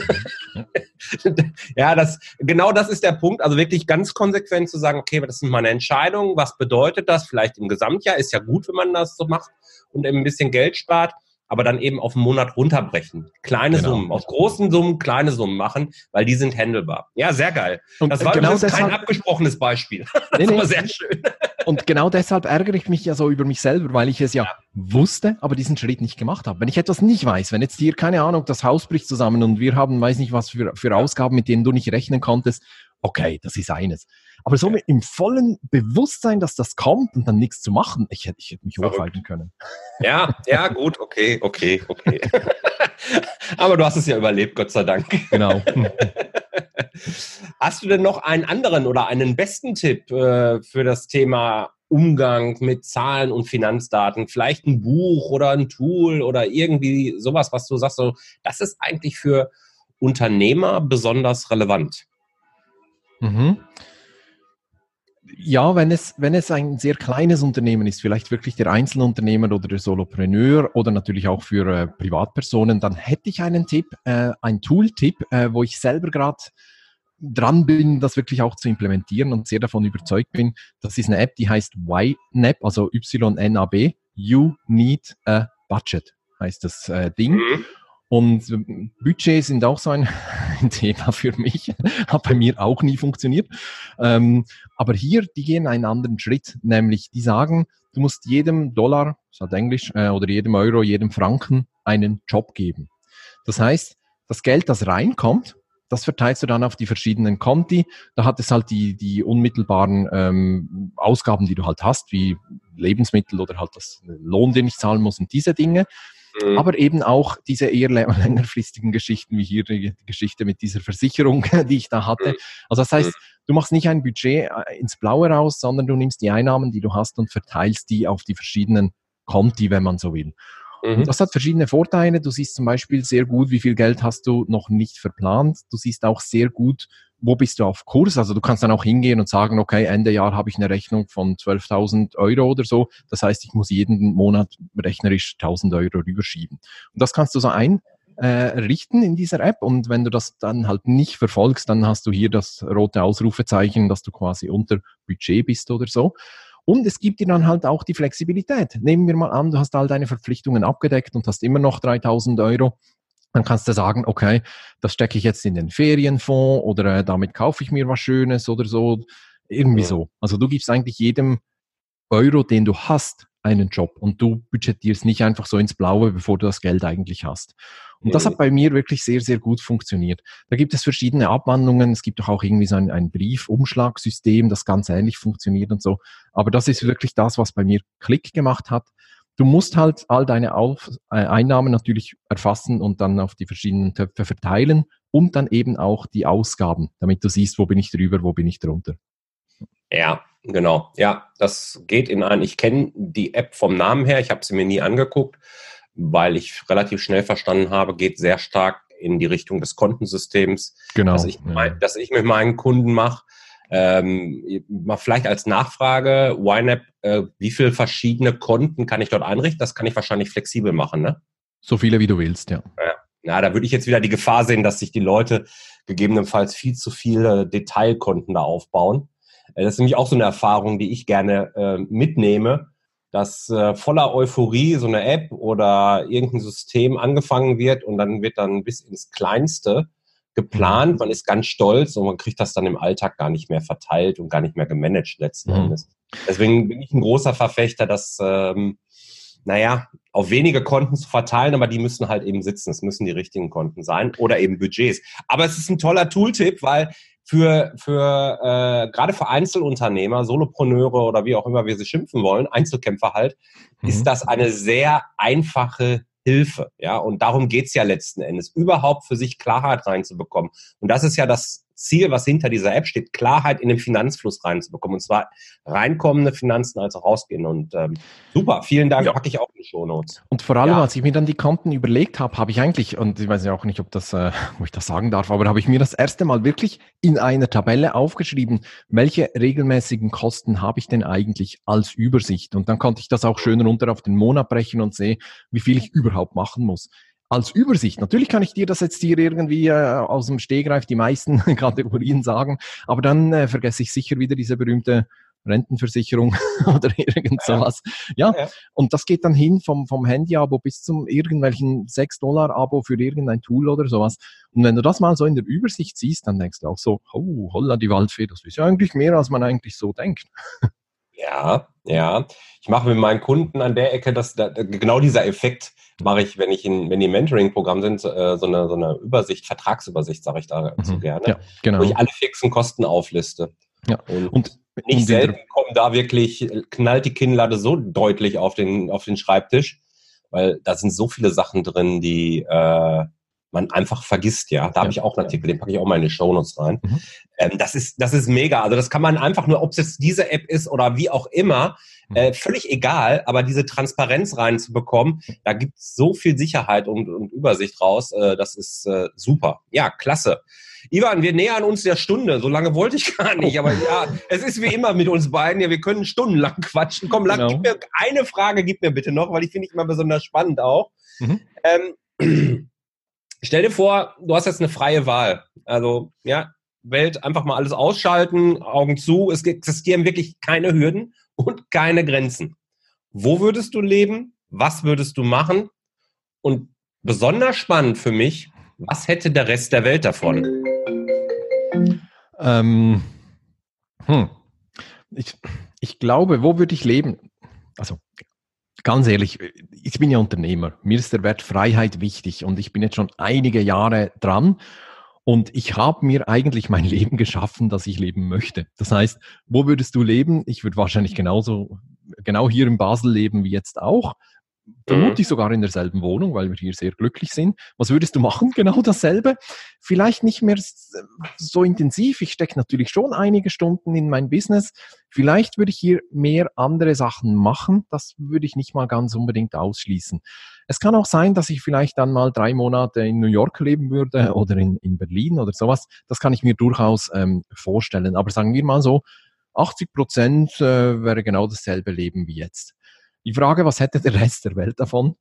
ja, das, genau das ist der Punkt. Also wirklich ganz konsequent zu sagen, okay, das ist meine Entscheidung. Was bedeutet das? Vielleicht im Gesamtjahr ist ja gut, wenn man das so macht und eben ein bisschen Geld spart aber dann eben auf einen Monat runterbrechen. Kleine genau. Summen, aus großen Summen kleine Summen machen, weil die sind handelbar. Ja, sehr geil. Und das war genau kein abgesprochenes Beispiel. Das nee, nee. sehr schön. Und genau deshalb ärgere ich mich ja so über mich selber, weil ich es ja, ja, wusste, aber diesen Schritt nicht gemacht habe. Wenn ich etwas nicht weiß, wenn jetzt dir, keine Ahnung, das Haus bricht zusammen und wir haben, weiß nicht was für, für Ausgaben, mit denen du nicht rechnen konntest, okay, das ist eines. Aber so mit, im vollen Bewusstsein, dass das kommt und dann nichts zu machen, ich hätte, ich hätte mich hochhalten können. Ja, ja, gut, okay, okay, okay. Aber du hast es ja überlebt, Gott sei Dank. Genau. Hast du denn noch einen anderen oder einen besten Tipp äh, für das Thema Umgang mit Zahlen und Finanzdaten? Vielleicht ein Buch oder ein Tool oder irgendwie sowas, was du sagst, so, das ist eigentlich für Unternehmer besonders relevant. Mhm. Ja, wenn es, wenn es ein sehr kleines Unternehmen ist, vielleicht wirklich der Einzelunternehmer oder der Solopreneur oder natürlich auch für äh, Privatpersonen, dann hätte ich einen Tipp, äh, ein Tool-Tipp, äh, wo ich selber gerade dran bin, das wirklich auch zu implementieren und sehr davon überzeugt bin. Das ist eine App, die heißt YNAB, also Y-N-A-B. You Need a Budget heißt das äh, Ding. Mhm. Und ähm, Budgets sind auch so ein, ein Thema für mich. Hat bei mir auch nie funktioniert. Ähm, aber hier, die gehen einen anderen Schritt, nämlich die sagen, du musst jedem Dollar, das hat Englisch, äh, oder jedem Euro, jedem Franken einen Job geben. Das heißt, das Geld, das reinkommt, das verteilst du dann auf die verschiedenen Konti. Da hat es halt die, die unmittelbaren ähm, Ausgaben, die du halt hast, wie Lebensmittel oder halt das Lohn, den ich zahlen muss und diese Dinge. Mhm. Aber eben auch diese eher längerfristigen Geschichten, wie hier die Geschichte mit dieser Versicherung, die ich da hatte. Mhm. Also das heißt, mhm. du machst nicht ein Budget äh, ins Blaue raus, sondern du nimmst die Einnahmen, die du hast und verteilst die auf die verschiedenen Konti, wenn man so will. Mhm. Das hat verschiedene Vorteile. Du siehst zum Beispiel sehr gut, wie viel Geld hast du noch nicht verplant. Du siehst auch sehr gut, wo bist du auf Kurs. Also du kannst dann auch hingehen und sagen, okay, Ende Jahr habe ich eine Rechnung von 12.000 Euro oder so. Das heißt, ich muss jeden Monat rechnerisch 1.000 Euro rüberschieben. Und das kannst du so ein äh, richten in dieser App. Und wenn du das dann halt nicht verfolgst, dann hast du hier das rote Ausrufezeichen, dass du quasi unter Budget bist oder so. Und es gibt dir dann halt auch die Flexibilität. Nehmen wir mal an, du hast all deine Verpflichtungen abgedeckt und hast immer noch 3000 Euro. Dann kannst du sagen, okay, das stecke ich jetzt in den Ferienfonds oder äh, damit kaufe ich mir was Schönes oder so. Irgendwie ja. so. Also du gibst eigentlich jedem Euro, den du hast, einen Job und du budgetierst nicht einfach so ins Blaue, bevor du das Geld eigentlich hast. Und das hat bei mir wirklich sehr, sehr gut funktioniert. Da gibt es verschiedene Abwandlungen. Es gibt doch auch irgendwie so ein, ein Briefumschlagsystem, das ganz ähnlich funktioniert und so. Aber das ist wirklich das, was bei mir Klick gemacht hat. Du musst halt all deine auf äh, Einnahmen natürlich erfassen und dann auf die verschiedenen Töpfe verteilen und dann eben auch die Ausgaben, damit du siehst, wo bin ich drüber, wo bin ich drunter. Ja, genau. Ja, das geht in ein. Ich kenne die App vom Namen her, ich habe sie mir nie angeguckt weil ich relativ schnell verstanden habe, geht sehr stark in die Richtung des Kontensystems, genau, dass, ich, ja. dass ich mit meinen Kunden mache. Ähm, mal vielleicht als Nachfrage, YNAB, äh, wie viele verschiedene Konten kann ich dort einrichten? Das kann ich wahrscheinlich flexibel machen, ne? So viele, wie du willst, ja. Ja, ja da würde ich jetzt wieder die Gefahr sehen, dass sich die Leute gegebenenfalls viel zu viele Detailkonten da aufbauen. Äh, das ist nämlich auch so eine Erfahrung, die ich gerne äh, mitnehme dass äh, voller Euphorie so eine App oder irgendein System angefangen wird und dann wird dann bis ins Kleinste geplant, mhm. man ist ganz stolz und man kriegt das dann im Alltag gar nicht mehr verteilt und gar nicht mehr gemanagt letzten mhm. Endes. Deswegen bin ich ein großer Verfechter, dass, ähm, naja, auf wenige Konten zu verteilen, aber die müssen halt eben sitzen. Es müssen die richtigen Konten sein oder eben Budgets. Aber es ist ein toller Tooltip, weil für, für äh, gerade für Einzelunternehmer, Solopreneure oder wie auch immer wir sie schimpfen wollen, Einzelkämpfer halt, mhm. ist das eine sehr einfache Hilfe. Ja, und darum geht's ja letzten Endes, überhaupt für sich Klarheit reinzubekommen. Und das ist ja das Ziel, was hinter dieser App steht, Klarheit in den Finanzfluss reinzubekommen. Und zwar reinkommende Finanzen als auch rausgehen. Und ähm, super, vielen Dank, ja. packe ich auch in die Shownotes. Und vor allem, ja. als ich mir dann die Konten überlegt habe, habe ich eigentlich, und ich weiß ja auch nicht, ob das, äh, wo ich das sagen darf, aber habe ich mir das erste Mal wirklich in einer Tabelle aufgeschrieben, welche regelmäßigen Kosten habe ich denn eigentlich als Übersicht? Und dann konnte ich das auch schön runter auf den Monat brechen und sehe, wie viel ich überhaupt machen muss als Übersicht. Natürlich kann ich dir das jetzt hier irgendwie äh, aus dem Stehgreif die meisten Kategorien sagen, aber dann äh, vergesse ich sicher wieder diese berühmte Rentenversicherung oder irgend sowas. Ja. ja, und das geht dann hin vom, vom Handy-Abo bis zum irgendwelchen 6-Dollar-Abo für irgendein Tool oder sowas. Und wenn du das mal so in der Übersicht siehst, dann denkst du auch so, oh, holla die Waldfee, das ist ja eigentlich mehr, als man eigentlich so denkt. Ja, ja. Ich mache mit meinen Kunden an der Ecke, dass da, genau dieser Effekt mache ich, wenn ich in, wenn die Mentoring-Programm sind, äh, so eine so eine Übersicht, Vertragsübersicht, sage ich da mhm. so gerne, ja, genau. wo ich alle fixen Kosten aufliste. Ja. Und, und nicht selten kommen da wirklich, knallt die Kinnlade so deutlich auf den, auf den Schreibtisch, weil da sind so viele Sachen drin, die äh, man einfach vergisst, ja. Da habe ich auch einen Artikel, den packe ich auch mal in die Shownotes rein. Mhm. Ähm, das ist, das ist mega. Also das kann man einfach nur, ob es jetzt diese App ist oder wie auch immer, mhm. äh, völlig egal, aber diese Transparenz reinzubekommen, da gibt es so viel Sicherheit und, und Übersicht raus. Äh, das ist äh, super. Ja, klasse. Ivan, wir nähern uns der Stunde. So lange wollte ich gar nicht. Aber ja, es ist wie immer mit uns beiden. Ja, wir können stundenlang quatschen. Komm, lang, genau. gib mir eine Frage, gib mir bitte noch, weil ich finde ich immer besonders spannend auch. Mhm. Ähm, Stell dir vor, du hast jetzt eine freie Wahl. Also, ja, Welt einfach mal alles ausschalten, Augen zu. Es existieren wirklich keine Hürden und keine Grenzen. Wo würdest du leben? Was würdest du machen? Und besonders spannend für mich, was hätte der Rest der Welt davon? Ähm, hm. ich, ich glaube, wo würde ich leben? Also ganz ehrlich, ich bin ja Unternehmer. Mir ist der Wert Freiheit wichtig und ich bin jetzt schon einige Jahre dran. Und ich habe mir eigentlich mein Leben geschaffen, das ich leben möchte. Das heißt, wo würdest du leben? Ich würde wahrscheinlich genauso, genau hier in Basel leben wie jetzt auch. Vermutlich mhm. sogar in derselben Wohnung, weil wir hier sehr glücklich sind. Was würdest du machen? Genau dasselbe. Vielleicht nicht mehr so intensiv. Ich stecke natürlich schon einige Stunden in mein Business. Vielleicht würde ich hier mehr andere Sachen machen. Das würde ich nicht mal ganz unbedingt ausschließen. Es kann auch sein, dass ich vielleicht dann mal drei Monate in New York leben würde oder in, in Berlin oder sowas. Das kann ich mir durchaus ähm, vorstellen. Aber sagen wir mal so, 80 Prozent äh, wäre genau dasselbe Leben wie jetzt. Die Frage, was hätte der Rest der Welt davon?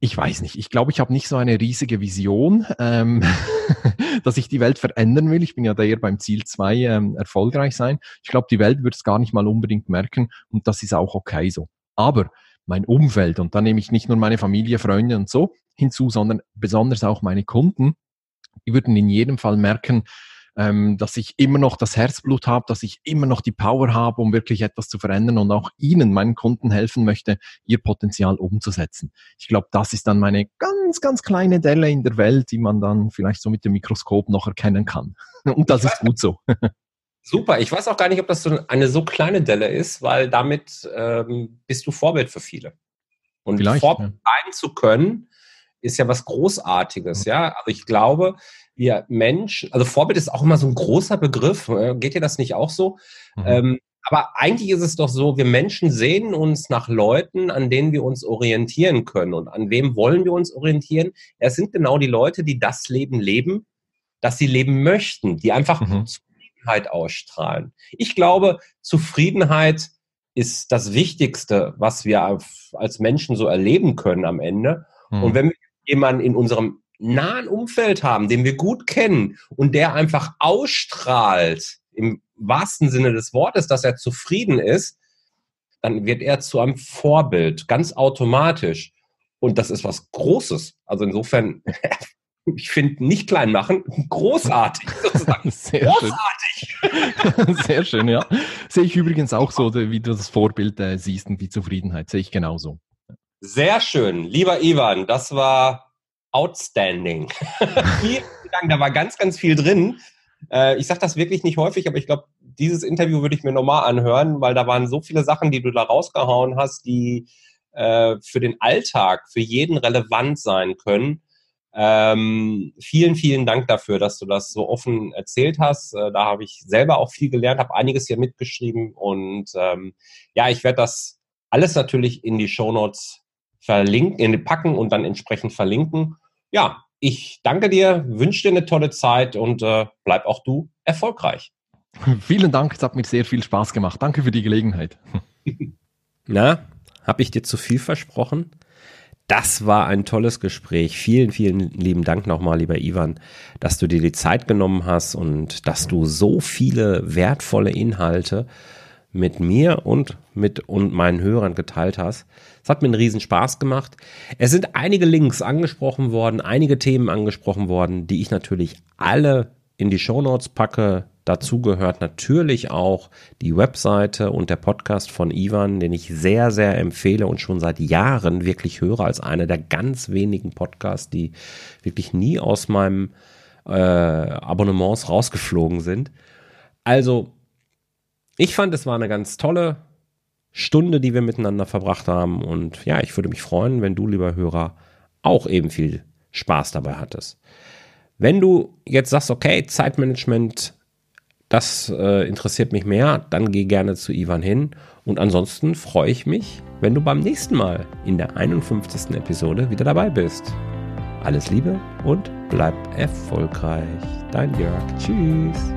Ich weiß nicht. Ich glaube, ich habe nicht so eine riesige Vision, ähm, dass ich die Welt verändern will. Ich bin ja da eher beim Ziel zwei ähm, erfolgreich sein. Ich glaube, die Welt wird es gar nicht mal unbedingt merken und das ist auch okay so. Aber mein Umfeld, und da nehme ich nicht nur meine Familie, Freunde und so hinzu, sondern besonders auch meine Kunden, die würden in jedem Fall merken, ähm, dass ich immer noch das Herzblut habe, dass ich immer noch die Power habe, um wirklich etwas zu verändern und auch Ihnen, meinen Kunden helfen möchte, Ihr Potenzial umzusetzen. Ich glaube, das ist dann meine ganz, ganz kleine Delle in der Welt, die man dann vielleicht so mit dem Mikroskop noch erkennen kann. Und das ist gut so. Super. Ich weiß auch gar nicht, ob das so eine so kleine Delle ist, weil damit ähm, bist du Vorbild für viele. Und Vielleicht, Vorbild ja. sein zu können, ist ja was Großartiges, ja. Aber ich glaube, wir Menschen, also Vorbild ist auch immer so ein großer Begriff. Äh, geht dir das nicht auch so? Mhm. Ähm, aber eigentlich ist es doch so, wir Menschen sehen uns nach Leuten, an denen wir uns orientieren können. Und an wem wollen wir uns orientieren? Es sind genau die Leute, die das Leben leben, das sie leben möchten, die einfach mhm. Zufriedenheit ausstrahlen. Ich glaube, Zufriedenheit ist das Wichtigste, was wir als Menschen so erleben können am Ende. Mhm. Und wenn wir jemanden in unserem nahen Umfeld haben, den wir gut kennen und der einfach ausstrahlt, im wahrsten Sinne des Wortes, dass er zufrieden ist, dann wird er zu einem Vorbild, ganz automatisch. Und das ist was Großes. Also insofern, ich finde, nicht klein machen, großartig sozusagen. Sehr großartig. Schön. Sehr schön, ja. Sehe ich übrigens auch so, wie du das Vorbild äh, siehst und die Zufriedenheit. Sehe ich genauso. Sehr schön. Lieber Ivan, das war outstanding. Da war ganz, ganz viel drin. Äh, ich sage das wirklich nicht häufig, aber ich glaube, dieses Interview würde ich mir nochmal anhören, weil da waren so viele Sachen, die du da rausgehauen hast, die äh, für den Alltag, für jeden relevant sein können. Ähm, vielen, vielen Dank dafür, dass du das so offen erzählt hast. Äh, da habe ich selber auch viel gelernt, habe einiges hier mitgeschrieben und ähm, ja, ich werde das alles natürlich in die Show Notes verlinken, packen und dann entsprechend verlinken. Ja, ich danke dir, wünsche dir eine tolle Zeit und äh, bleib auch du erfolgreich. Vielen Dank, es hat mir sehr viel Spaß gemacht. Danke für die Gelegenheit. Na, habe ich dir zu viel versprochen? Das war ein tolles Gespräch. Vielen, vielen lieben Dank nochmal, lieber Ivan, dass du dir die Zeit genommen hast und dass du so viele wertvolle Inhalte mit mir und mit und meinen Hörern geteilt hast. Es hat mir einen riesen Spaß gemacht. Es sind einige Links angesprochen worden, einige Themen angesprochen worden, die ich natürlich alle in die Show Notes packe. Dazu gehört natürlich auch die Webseite und der Podcast von Ivan, den ich sehr, sehr empfehle und schon seit Jahren wirklich höre als einer der ganz wenigen Podcasts, die wirklich nie aus meinem äh, Abonnements rausgeflogen sind. Also ich fand, es war eine ganz tolle Stunde, die wir miteinander verbracht haben. Und ja, ich würde mich freuen, wenn du, lieber Hörer, auch eben viel Spaß dabei hattest. Wenn du jetzt sagst, okay, Zeitmanagement, das äh, interessiert mich mehr, dann geh gerne zu Ivan hin. Und ansonsten freue ich mich, wenn du beim nächsten Mal in der 51. Episode wieder dabei bist. Alles Liebe und bleib erfolgreich. Dein Jörg. Tschüss.